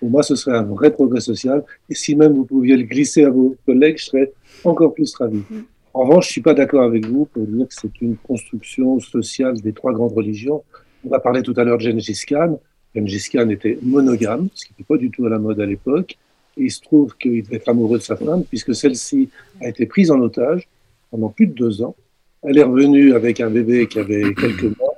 Pour moi, ce serait un vrai progrès social. Et si même vous pouviez le glisser à vos collègues, je serais encore plus ravi. Mm. En revanche, je suis pas d'accord avec vous pour dire que c'est une construction sociale des trois grandes religions. On a parlé tout à l'heure de Gengis Khan. Gengis Khan était monogame, ce qui n'était pas du tout à la mode à l'époque il se trouve qu'il devait être amoureux de sa femme, puisque celle-ci a été prise en otage pendant plus de deux ans. Elle est revenue avec un bébé qui avait quelques mois.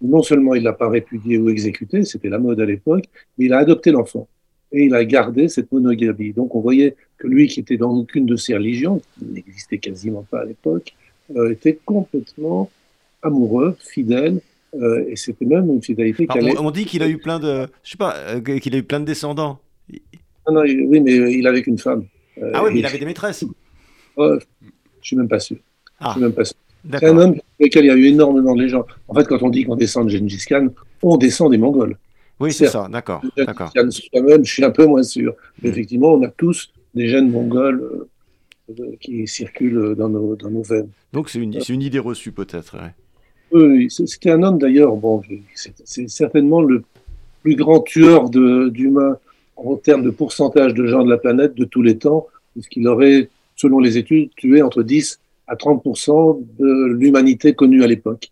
Non seulement il l'a pas répudié ou exécuté, c'était la mode à l'époque, mais il a adopté l'enfant. Et il a gardé cette monogamie. Donc on voyait que lui, qui était dans aucune de ces religions, qui n'existait quasiment pas à l'époque, euh, était complètement amoureux, fidèle, euh, et c'était même une fidélité qui allait... On dit qu'il a eu plein de, je sais pas, euh, qu'il a eu plein de descendants. Non, oui, mais il avait une femme. Ah oui, mais il avait des maîtresses. Oh, je suis même pas sûr. Ah. suis même pas sûr. C'est un homme avec lequel il y a eu énormément de légendes. En fait, quand on dit qu'on descend de Gengis Khan, on descend des Mongols. Oui, c'est ça, d'accord. Je suis un peu moins sûr. Mais mm. effectivement, on a tous des gènes mongols euh, euh, qui circulent dans nos, dans nos veines. Donc c'est une, une, idée reçue peut-être. Oui, c'était un homme d'ailleurs, bon, c'est certainement le plus grand tueur d'humains en termes de pourcentage de gens de la planète de tous les temps, puisqu'il aurait, selon les études, tué entre 10 à 30% de l'humanité connue à l'époque.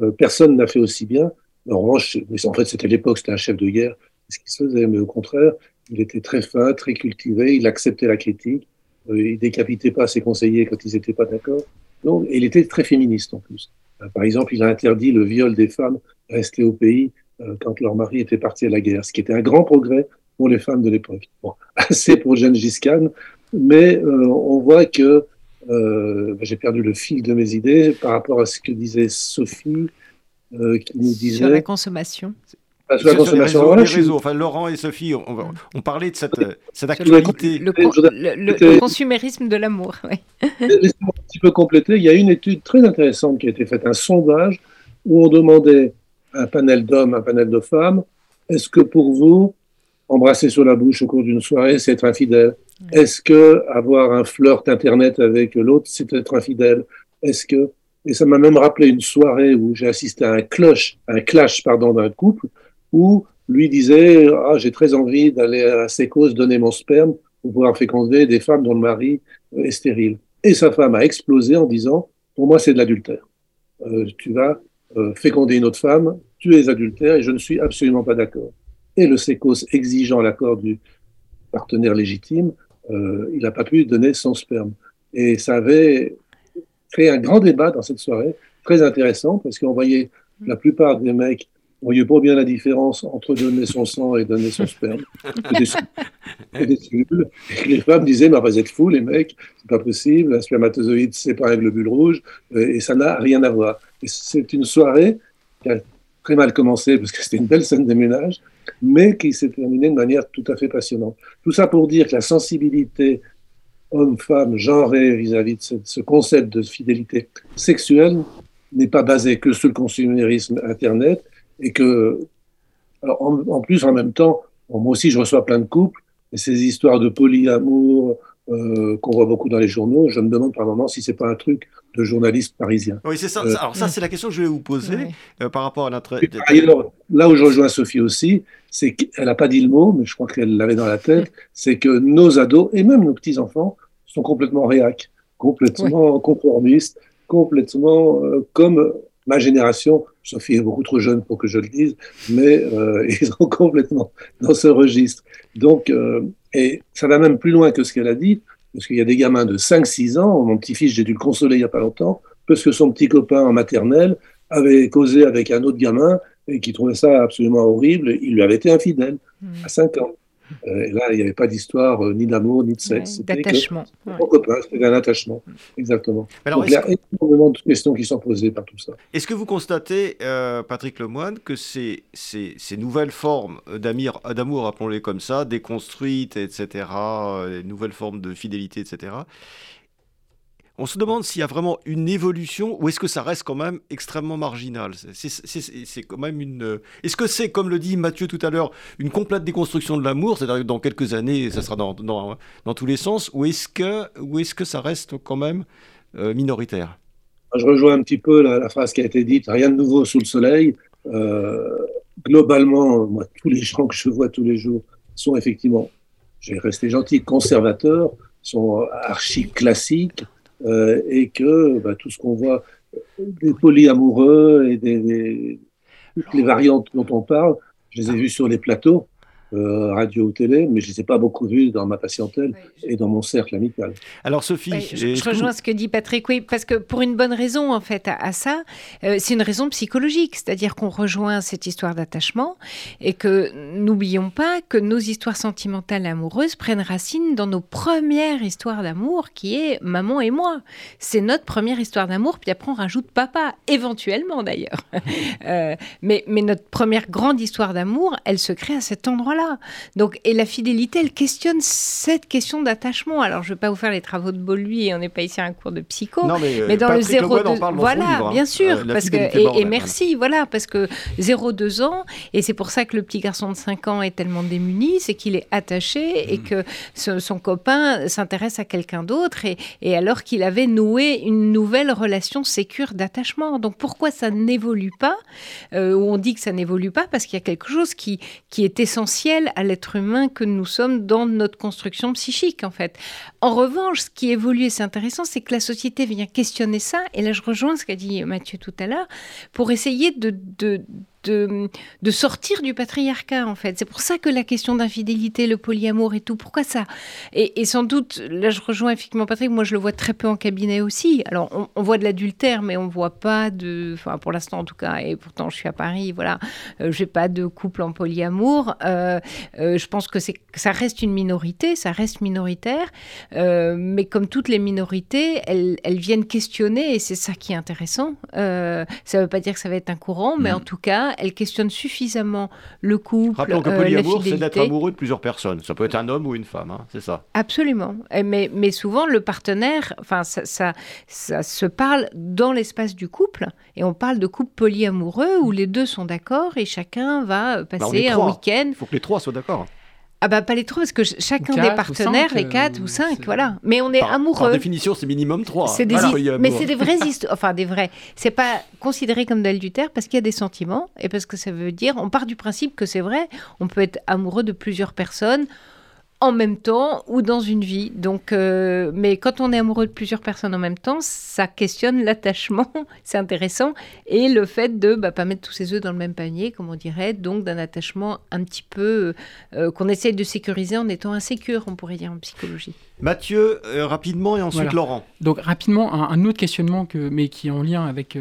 Euh, personne n'a fait aussi bien. En revanche, en fait, c'était l'époque, c'était un chef de guerre, ce qui se faisait, mais au contraire, il était très fin, très cultivé, il acceptait la critique, euh, il décapitait pas ses conseillers quand ils n'étaient pas d'accord. Donc, il était très féministe en plus. Euh, par exemple, il a interdit le viol des femmes restées au pays quand leur mari était parti à la guerre, ce qui était un grand progrès pour les femmes de l'époque. Bon, assez pour Gengis Khan, mais euh, on voit que euh, j'ai perdu le fil de mes idées par rapport à ce que disait Sophie, euh, qui nous disait... Sur la consommation. Ah, sur la consommation. Les réseaux, Enfin, Laurent et Sophie ont, parlé de cette, cette actualité. Le, consumérisme de l'amour. Laissez-moi un petit peu compléter. Il y a une étude très intéressante qui a été faite, un sondage où on demandait à un panel d'hommes, un panel de femmes, est-ce que pour vous, embrasser sur la bouche au cours d'une soirée, c'est être infidèle? Est-ce que avoir un flirt internet avec l'autre, c'est être infidèle? Est-ce que et ça m'a même rappelé une soirée où j'ai assisté à un cloche, un clash pardon d'un couple où lui disait ah j'ai très envie d'aller à causes donner mon sperme pour pouvoir féconder des femmes dont le mari est stérile. Et sa femme a explosé en disant pour moi c'est de l'adultère. Euh, tu vas euh, féconder une autre femme, tu es adultère et je ne suis absolument pas d'accord et le sécos exigeant l'accord du partenaire légitime, euh, il n'a pas pu donner son sperme. Et ça avait créé un grand débat dans cette soirée, très intéressant, parce qu'on voyait la plupart des mecs voyaient pas bien la différence entre donner son sang et donner son sperme. Et des, cellules. Et les femmes disaient, mais vous êtes fous, les mecs, c'est pas possible, un spermatozoïde, c'est pas un globule rouge, et ça n'a rien à voir. C'est une soirée qui a très mal commencé, parce que c'était une belle scène de ménage, mais qui s'est terminé de manière tout à fait passionnante. Tout ça pour dire que la sensibilité homme-femme genrée vis-à-vis de ce, concept de fidélité sexuelle n'est pas basée que sur le consumérisme Internet et que, en, plus, en même temps, moi aussi, je reçois plein de couples et ces histoires de polyamour, euh, qu'on voit beaucoup dans les journaux. Je me demande par moment si c'est pas un truc de journaliste parisien. Oui, c'est ça. Euh, Alors ça, c'est la question que je vais vous poser euh, par rapport à notre. là où je rejoins Sophie aussi, c'est qu'elle n'a pas dit le mot, mais je crois qu'elle l'avait dans la tête, c'est que nos ados et même nos petits enfants sont complètement réac, complètement conformistes, complètement comme ma génération. Sophie est beaucoup trop jeune pour que je le dise, mais ils sont complètement dans ce registre. Donc et ça va même plus loin que ce qu'elle a dit. Parce qu'il y a des gamins de 5-6 ans, mon petit-fils, j'ai dû le consoler il n'y a pas longtemps, parce que son petit copain en maternelle avait causé avec un autre gamin et qui trouvait ça absolument horrible. Il lui avait été infidèle hmm. à 5 ans. Euh, là, il n'y avait pas d'histoire euh, ni d'amour, ni de sexe. D'attachement. C'était un attachement. Exactement. Donc, il y a énormément de questions qui sont posées par tout ça. Est-ce que vous constatez, euh, Patrick Lemoine, que ces, ces, ces nouvelles formes d'amour, appelons-les comme ça, déconstruites, etc., les nouvelles formes de fidélité, etc., on se demande s'il y a vraiment une évolution ou est-ce que ça reste quand même extrêmement marginal. C'est quand même une. Est-ce que c'est, comme le dit Mathieu tout à l'heure, une complète déconstruction de l'amour, c'est-à-dire que dans quelques années, ça sera dans, dans, dans tous les sens, ou est-ce que, est-ce que ça reste quand même euh, minoritaire? Je rejoins un petit peu la, phrase qui a été dite rien de nouveau sous le soleil. Euh, globalement, moi, tous les gens que je vois tous les jours sont effectivement, je vais rester gentil, conservateurs, sont archi classiques euh, et que bah, tout ce qu'on voit, des polyamoureux et des, toutes les variantes dont on parle, je les ai vus sur les plateaux. Euh, radio ou télé, mais je ne les ai pas beaucoup vus dans ma patientèle et dans mon cercle amical. Alors Sophie, je, rejoins ce que dit Patrick, oui, parce que pour une bonne raison en fait à, ça, euh, c'est une raison psychologique, c'est-à-dire qu'on rejoint cette histoire d'attachement et que n'oublions pas que nos histoires sentimentales et amoureuses prennent racine dans nos premières histoires d'amour, qui est maman et moi. C'est notre première histoire d'amour, puis après on rajoute papa, éventuellement d'ailleurs. Euh, mais, mais notre première grande histoire d'amour, elle se crée à cet endroit-là donc, et la fidélité, elle questionne cette question d'attachement. Alors, je ne vais pas vous faire les travaux de Bolui, on n'est pas ici à un cours de psycho, mais, euh, dans le 0,2 voilà, hein. bien sûr, euh, parce que et, merci, voilà, parce que 0,2 ans, et c'est pour ça que le petit garçon de 5 ans est tellement démuni, c'est qu'il est attaché et mm. que son copain s'intéresse à quelqu'un d'autre, et, et alors qu'il avait noué une nouvelle relation sécure d'attachement. Donc, pourquoi ça n'évolue pas? Euh, Ou on dit que ça n'évolue pas parce qu'il y a quelque chose qui, qui est essentiel à l'être humain que nous sommes dans notre construction psychique, en fait. En revanche, ce qui évolue, et c'est intéressant, c'est que la société vient questionner ça, et là je rejoins ce qu'a dit Mathieu tout à l'heure, pour essayer de, de, sortir du patriarcat, en fait. C'est pour ça que la question d'infidélité, le polyamour et tout, pourquoi ça? Et, sans doute, là, je rejoins effectivement Patrick, moi, je le vois très peu en cabinet aussi. Alors, on, voit de l'adultère, mais on voit pas de... Enfin, pour l'instant, en tout cas, et pourtant, je suis à Paris, voilà, euh, j'ai pas de couple en polyamour. Euh, euh, je pense que, c'est, ça reste une minorité, ça reste minoritaire, mais comme toutes les minorités, elles, elles, viennent questionner, et c'est ça qui est intéressant. ça veut pas dire que ça va être un courant, mais mm. en tout cas, elle questionne suffisamment le couple. Rappelons que euh, polyamour, c'est d'être amoureux de plusieurs personnes. Ça peut être un homme ou une femme, hein, c'est ça. Absolument. Mais, mais souvent, le partenaire, enfin, ça, ça, ça se parle dans l'espace du couple, et on parle de couple polyamoureux où les deux sont d'accord et chacun va bah, passer un week-end. Il faut que les trois soient d'accord. Ah bah pas les trois, parce que chacun des partenaires, les quatre ou euh, cinq, voilà. Mais on est amoureux. Par définition, c'est minimum trois. C'est des Mais c'est des vraies histoires, enfin des vrais. C'est pas considéré comme d'adultère parce qu'il y a des sentiments et parce que ça veut dire, on part du principe que c'est vrai, on peut être amoureux de plusieurs personnes en même temps ou dans une vie. Donc, euh, mais quand on est amoureux de plusieurs personnes en même temps, ça questionne l'attachement, c'est intéressant, et le fait de bah, pas mettre tous ses œufs dans le même panier, comme on dirait, donc d'un attachement un petit peu euh, qu'on essaye de sécuriser en étant insécure, on pourrait dire en psychologie. Mathieu, euh, rapidement, et ensuite Laurent. Donc rapidement, un, autre questionnement, que, mais qui est en lien avec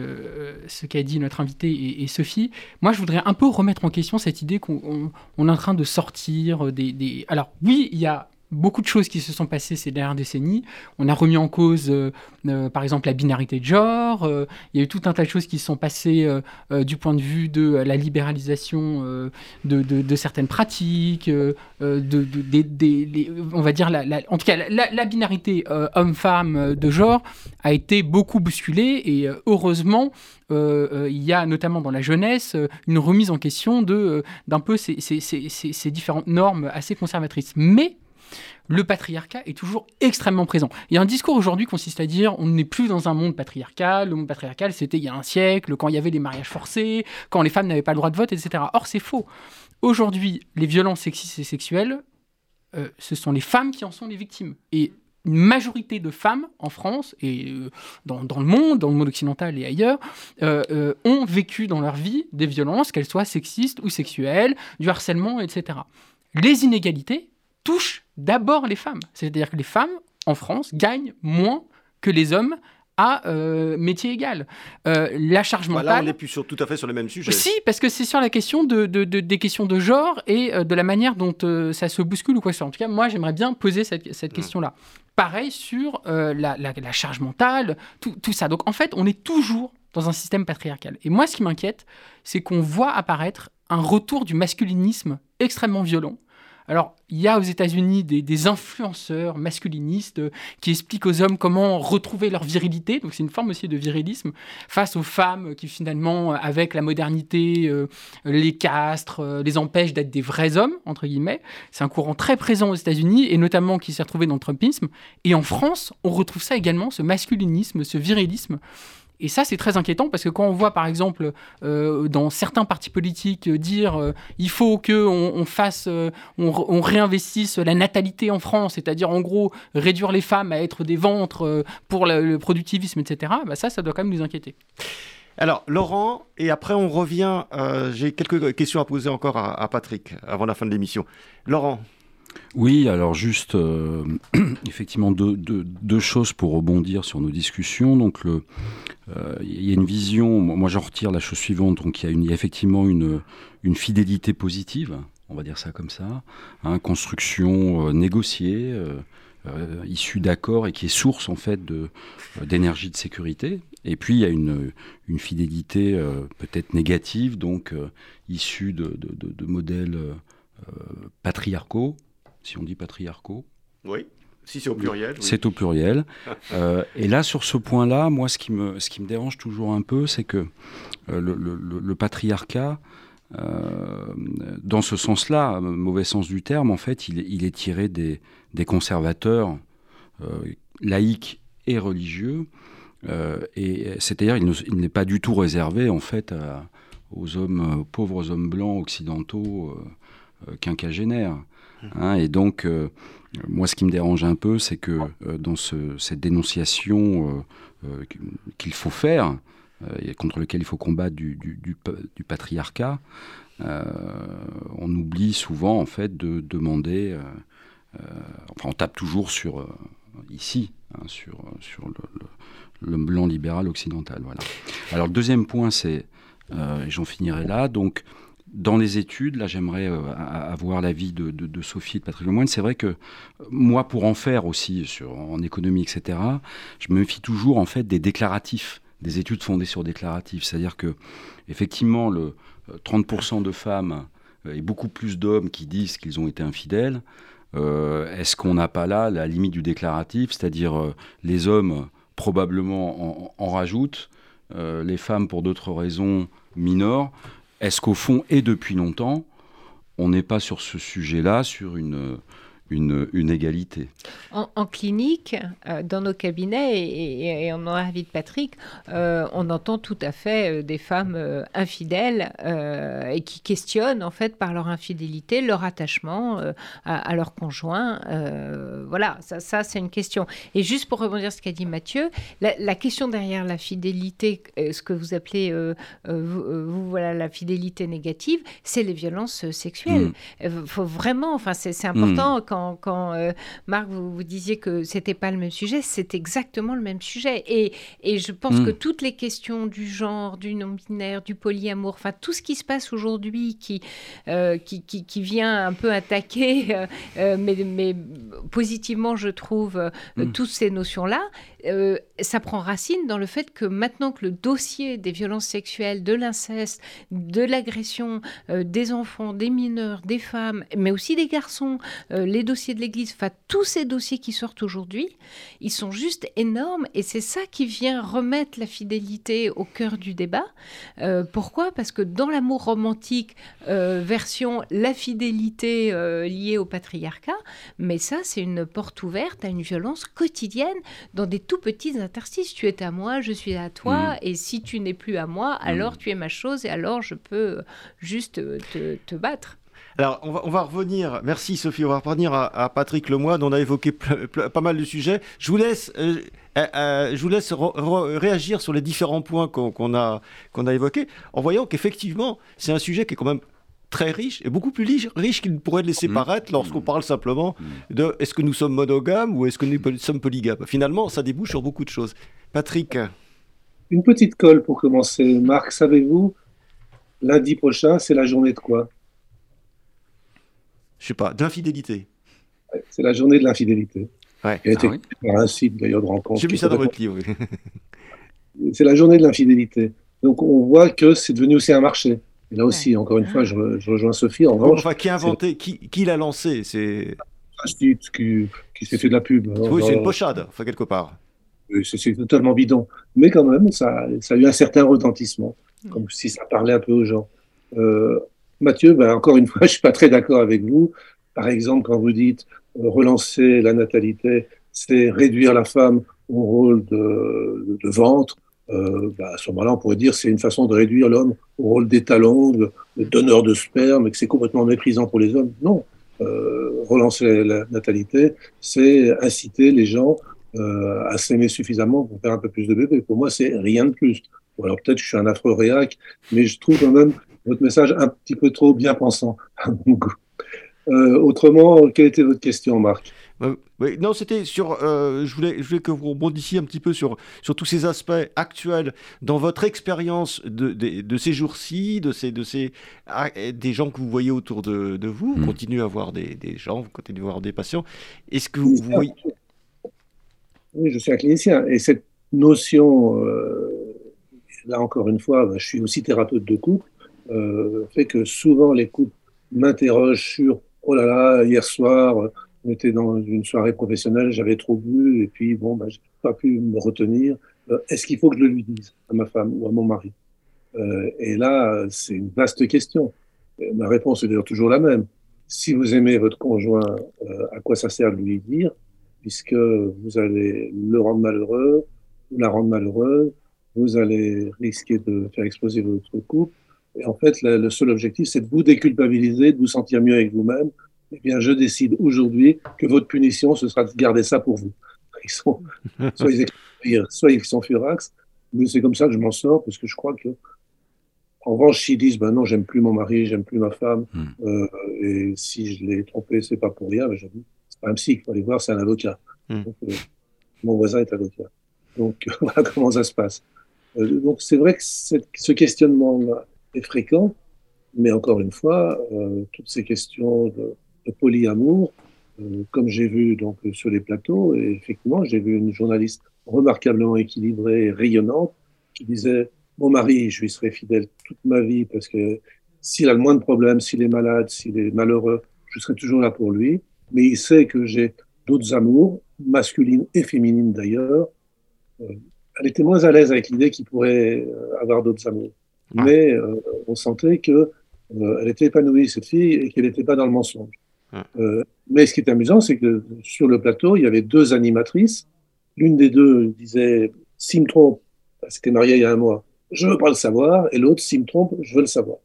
ce qu'a dit notre invité et, Sophie. Moi, je voudrais un peu remettre en question cette idée qu'on est en train de sortir des... des... Alors oui, il y a beaucoup de choses qui se sont passées ces dernières décennies. On a remis en cause, euh, euh, par exemple, la binarité de genre. Euh, il y a eu tout un tas de choses qui se sont passées du point de vue de la libéralisation de, certaines pratiques, de, on va dire, la, en tout cas, la, binarité homme-femme de genre a été beaucoup bousculée et heureusement, il y a notamment dans la jeunesse une remise en question de d'un peu ces, ces, différentes normes assez conservatrices. Mais le patriarcat est toujours extrêmement présent. Il y a un discours aujourd'hui qui consiste à dire on n'est plus dans un monde patriarcal, le monde patriarcal c'était il y a un siècle, quand il y avait des mariages forcés, quand les femmes n'avaient pas le droit de vote, etc. Or c'est faux. Aujourd'hui, les violences sexistes et sexuelles, euh, ce sont les femmes qui en sont les victimes. Et une majorité de femmes en France et euh, dans, le monde, dans le monde occidental et ailleurs, euh, ont vécu dans leur vie des violences, qu'elles soient sexistes ou sexuelles, du harcèlement, etc. Les inégalités touchent d'abord les femmes. C'est-à-dire que les femmes en France, gagnent moins que les hommes à euh, métier égal. Euh, la charge mentale. Bah là, on n'est plus sur, tout à fait sur le même sujet. Si, parce que c'est sur la question de, des questions de genre et de la manière dont ça se bouscule ou quoi que ce soit. En tout cas, moi, j'aimerais bien poser cette, cette mmh. question-là. Pareil sur la, la, charge mentale, tout, tout, ça. Donc, en fait, on est toujours dans un système patriarcal. Et moi, ce qui m'inquiète, c'est qu'on voit apparaître un retour du masculinisme extrêmement violent. Alors, il y a aux États-Unis des, influenceurs masculinistes euh, qui expliquent aux hommes comment retrouver leur virilité. Donc, c'est une forme aussi de virilisme face aux femmes qui, finalement, avec la modernité, euh, les castrent, euh, les empêchent d'être des vrais hommes, entre guillemets. C'est un courant très présent aux États-Unis et notamment qui s'est retrouvé dans le Trumpisme. Et en France, on retrouve ça également, ce masculinisme, ce virilisme. Et ça, c'est très inquiétant parce que quand on voit, par exemple, euh, dans certains partis politiques euh, dire euh, il faut qu'on on fasse, on, réinvestisse la natalité en France, c'est-à-dire en gros réduire les femmes à être des ventres pour le, productivisme, etc., bah ça, ça doit quand même nous inquiéter. Alors, Laurent, et après on revient. J'ai quelques questions à poser encore à Patrick avant la fin de l'émission. Laurent. Oui, alors juste, euh, effectivement, deux, choses pour rebondir sur nos discussions. Donc, euh, il y a une vision, moi j'en retire la chose suivante, donc il y a, effectivement une, fidélité positive, on va dire ça comme ça, hein, construction euh, négociée, issue d'accords et qui est source en fait d'énergie de, sécurité. Et puis il y a une, fidélité peut-être négative, donc issue de modèles patriarcaux, si on dit patriarcaux. Oui. Si c'est au pluriel. C'est au pluriel. Euh, et là, sur ce point-là, moi, ce qui, me, ce qui me dérange toujours un peu, c'est que euh, le, patriarcat, euh, dans ce sens-là, mauvais sens du terme, en fait, il, est tiré des, des conservateurs laïcs et religieux. et c'est-à-dire, il n'est pas du tout réservé, en fait, aux hommes, pauvres hommes blancs occidentaux quinquagénaires. Hein, et donc, euh, moi, ce qui me dérange un peu, c'est que euh, dans cette dénonciation euh, qu'il faut faire, et contre lequel il faut combattre du, patriarcat, on oublie souvent, en fait, de demander... enfin, on tape toujours sur... ici, hein, sur, le, blanc libéral occidental. Voilà. Alors, deuxième point, c'est... j'en finirai là, donc dans les études, là j'aimerais euh, avoir l'avis de, Sophie et de Patrick Lemoine, c'est vrai que euh, moi pour en faire aussi en économie, etc., je me méfie toujours en fait des déclaratifs, des études fondées sur déclaratifs. C'est-à-dire que effectivement le 30% euh, de femmes et beaucoup plus d'hommes qui disent qu'ils ont été infidèles, est-ce qu'on n'a pas là la limite du déclaratif, c'est-à-dire les hommes probablement en, en rajoutent, les femmes pour d'autres raisons mineures est-ce qu'au fond, et depuis longtemps, on n'est pas sur ce sujet-là, sur une, une, égalité. En, clinique, euh, dans nos cabinets, et, on en a de Patrick, euh, on entend tout à fait euh, des femmes infidèles et qui questionnent en fait par leur infidélité leur attachement à, leur conjoint. voilà, ça, ça c'est une question. Et juste pour rebondir sur ce qu'a dit Mathieu, la, question derrière la fidélité, ce que vous appelez vous, voilà la fidélité négative, c'est les violences sexuelles. Il mm. faut vraiment, enfin c'est important mm. quand quand, euh, Marc, vous, vous, disiez que c'était pas le même sujet, c'est exactement le même sujet. Et, et je pense hmm. que toutes les questions du genre, du non-binaire, du polyamour, enfin tout ce qui se passe aujourd'hui qui, euh, qui, qui, vient un peu attaquer, euh, mais, mais positivement, je trouve, hmm. toutes ces notions-là, ça prend racine dans le fait que maintenant que le dossier des violences sexuelles, de l'inceste, de l'agression des enfants, des mineurs, des femmes, mais aussi des garçons, les dossiers de l'Église, enfin tous ces dossiers qui sortent aujourd'hui, ils sont juste énormes et c'est ça qui vient remettre la fidélité au cœur du débat. Euh, pourquoi? Parce que dans l'amour romantique, euh, version la fidélité euh, liée au patriarcat, mais ça c'est une porte ouverte à une violence quotidienne dans des tout petits interstices. Tu es à moi, je suis à toi, mm. et si tu n'es plus à moi, alors mm. tu es ma chose et alors je peux juste te battre. Alors, on va, revenir, merci Sophie, on va revenir à, Patrick Lemoine, on a évoqué pas mal de sujets. Je vous laisse, euh, euh, euh, je vous laisse réagir sur les différents points qu'on a, qu'on a évoqués, en voyant qu'effectivement, c'est un sujet qui est quand même très riche et beaucoup plus riche qu'il ne pourrait laisser mmh. paraître lorsqu'on mmh. parle simplement mmh. de est-ce que nous sommes monogames ou est-ce que nous sommes polygames? Finalement, ça débouche sur beaucoup de choses. Patrick Une petite colle pour commencer. Marc, savez-vous, lundi prochain, c'est la journée de quoi? Je sais pas, d'infidélité. c'est la journée de l'infidélité. Ouais. Il a été ah par un site d'ailleurs de rencontre. J'ai vu ça dans votre livre. c'est la journée de l'infidélité. Donc on voit que c'est devenu aussi un marché. Et là aussi, encore une fois, je, rejoins Sophie. En revanche, enfin, qui a inventé, qui, qui l'a lancé? C'est qui, qui s'est fait de la pub. Oui, c'est une pochade, enfin quelque part. C'est totalement bidon. Mais quand même, ça, ça, a eu un certain retentissement, comme si ça parlait un peu aux gens. Euh, Mathieu, ben, encore une fois, je ne suis pas très d'accord avec vous. Par exemple, quand vous dites euh, relancer la natalité, c'est réduire la femme au rôle de, de ventre, euh, bah, à ce moment-là, on pourrait dire c'est une façon de réduire l'homme au rôle d'étalon, de, donneur de sperme, et que c'est complètement méprisant pour les hommes. Non. Euh, relancer la, natalité, c'est inciter les gens euh, à s'aimer suffisamment pour faire un peu plus de bébés. Pour moi, c'est rien de plus. Ou alors peut-être que je suis un affreux réac, mais je trouve quand même votre message un petit peu trop bien pensant à mon goût. Euh, autrement, quelle était votre question, Marc? Euh, oui, non, c'était sur. Euh, je, voulais, je voulais que vous rebondissiez un petit peu sur, sur tous ces aspects actuels dans votre expérience de, de, ces jours-ci, de ces, de ces, ah, des gens que vous voyez autour de, de vous. Vous mm. continuez à voir des, des, gens, vous continuez à voir des patients. Est-ce que vous, voyez. Oui, je suis un clinicien. Et cette notion, là encore une fois, je suis aussi thérapeute de couple, fait que souvent les couples m'interrogent sur oh là là, hier soir, on était dans une soirée professionnelle, j'avais trop bu, et puis bon, bah, j'ai pas pu me retenir. Euh, est-ce qu'il faut que je le lui dise à ma femme ou à mon mari? Euh, Et là, c'est une vaste question. ma réponse est d'ailleurs toujours la même. Si vous aimez votre conjoint, euh, à quoi ça sert de lui dire? Puisque vous allez le rendre malheureux, ou la rendre malheureuse, vous allez risquer de faire exploser votre couple. Et en fait, le seul objectif, c'est de vous déculpabiliser, de vous sentir mieux avec vous-même, eh bien, je décide aujourd'hui que votre punition, ce sera de garder ça pour vous. Ils sont, soit, ils soit ils sont furax, mais c'est comme ça que je m'en sors, parce que je crois que, en revanche, s'ils disent, ben non, j'aime plus mon mari, j'aime plus ma femme, hmm. euh, et si je l'ai trompé, c'est pas pour rien, ben, j'avoue, c'est pas un psy, il faut aller voir, c'est un avocat. Hmm. Euh, mon voisin est avocat. Donc, voilà comment ça se passe. Euh, donc, c'est vrai que ce questionnement est fréquent, mais encore une fois, toutes ces questions de de polyamour, euh, comme j'ai vu donc sur les plateaux. Et effectivement, j'ai vu une journaliste remarquablement équilibrée et rayonnante qui disait Mon mari, je lui serai fidèle toute ma vie parce que s'il a le moins de problèmes, s'il est malade, s'il est malheureux, je serai toujours là pour lui. Mais il sait que j'ai d'autres amours, masculines et féminines d'ailleurs. Euh, elle était moins à l'aise avec l'idée qu'il pourrait euh, avoir d'autres amours. Ah. Mais on sentait que elle était épanouie, cette fille, et qu'elle n'était pas dans le mensonge. Euh, mais ce qui est amusant, c'est que sur le plateau, il y avait deux animatrices. L'une des deux disait S'il me trompe, c'était marié il y a un mois, je veux pas le savoir. Et l'autre, s'il me trompe, je veux le savoir.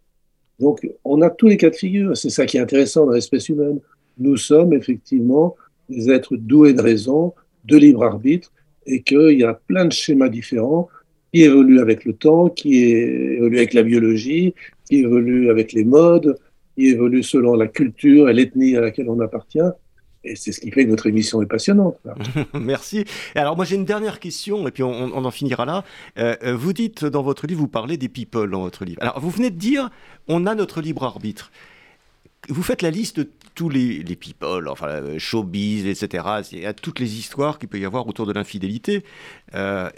Donc, on a tous les cas de figure. C'est ça qui est intéressant dans l'espèce humaine. Nous sommes effectivement des êtres doués de raison, de libre arbitre, et qu'il y a plein de schémas différents qui évoluent avec le temps, qui évoluent avec la biologie, qui évoluent avec les modes, qui évolue selon la culture et l'ethnie à laquelle on appartient. Et c'est ce qui fait que votre émission est passionnante. Merci. alors moi j'ai une dernière question et puis on, en finira là. Euh, euh, vous dites dans votre livre, vous parlez des people dans votre livre. Alors vous venez de dire, on a notre libre arbitre. Vous faites la liste de tous les, les people, enfin euh, showbiz, etc. Il y a toutes les histoires qu'il peut y avoir autour de l'infidélité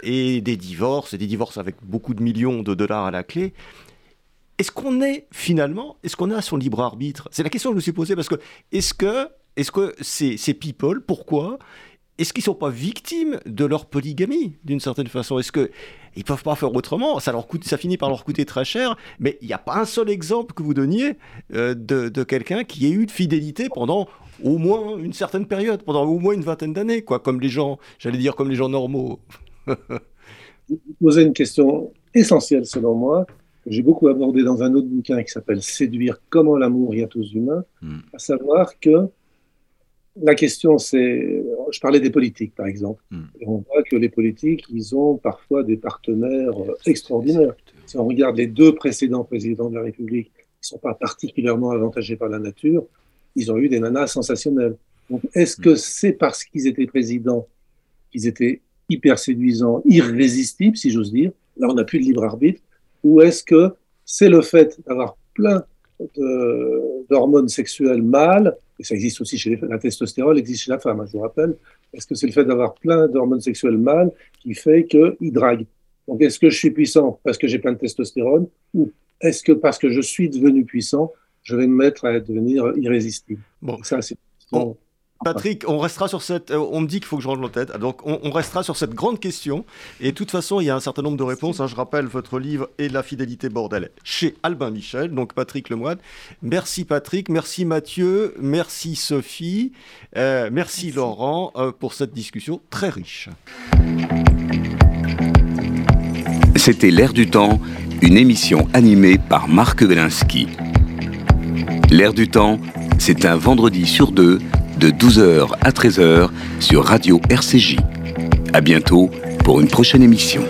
et des divorces, et des divorces avec beaucoup de millions de dollars à la clé est-ce qu'on est finalement, est-ce qu'on a son libre arbitre? C'est la question que je me suis posée parce que est-ce que, est-ce que ces, people, pourquoi est-ce qu'ils ne sont pas victimes de leur polygamie, d'une certaine façon? Est-ce qu'ils ne peuvent pas faire autrement? Ça, leur coûte, ça finit par leur coûter très cher, mais il n'y a pas un seul exemple que vous donniez euh, de, de quelqu'un qui ait eu de fidélité pendant au moins une certaine période, pendant au moins une vingtaine d'années, quoi, comme les gens, j'allais dire comme les gens normaux. vous posez une question essentielle selon moi, j'ai beaucoup abordé dans un autre bouquin qui s'appelle Séduire comment l'amour y a aux humains, hmm. à savoir que la question c'est, je parlais des politiques par exemple, hmm. et on voit que les politiques, ils ont parfois des partenaires extraordinaires. Si on regarde les deux précédents présidents de la République, ne sont pas particulièrement avantagés par la nature, ils ont eu des nanas sensationnelles. Donc, est-ce que c'est parce qu'ils étaient présidents qu'ils étaient hyper séduisants, irrésistibles, si j'ose dire? Là, on n'a plus de libre arbitre. Ou est-ce que c'est le fait d'avoir plein d'hormones sexuelles mâles, et ça existe aussi chez les, la testostérone existe chez la femme, hein, je vous rappelle. Est-ce que c'est le fait d'avoir plein d'hormones sexuelles mâles qui fait qu'il drague Donc, est-ce que je suis puissant parce que j'ai plein de testostérone ou est-ce que parce que je suis devenu puissant, je vais me mettre à devenir irrésistible? Bon, ça, c'est. Patrick, on restera sur cette. Euh, on me dit qu'il faut que je rentre la tête. Donc, on, restera sur cette grande question. Et de toute façon, il y a un certain nombre de réponses. Hein. Je rappelle votre livre et la fidélité bordel chez Albin Michel, donc Patrick Lemoine. Merci Patrick, merci Mathieu, merci Sophie, euh, merci, Laurent euh, pour cette discussion très riche. C'était L'air du temps, une émission animée par Marc Wielinski. L'air du temps, c'est un vendredi sur deux de 12h à 13h sur Radio RCJ. À bientôt pour une prochaine émission.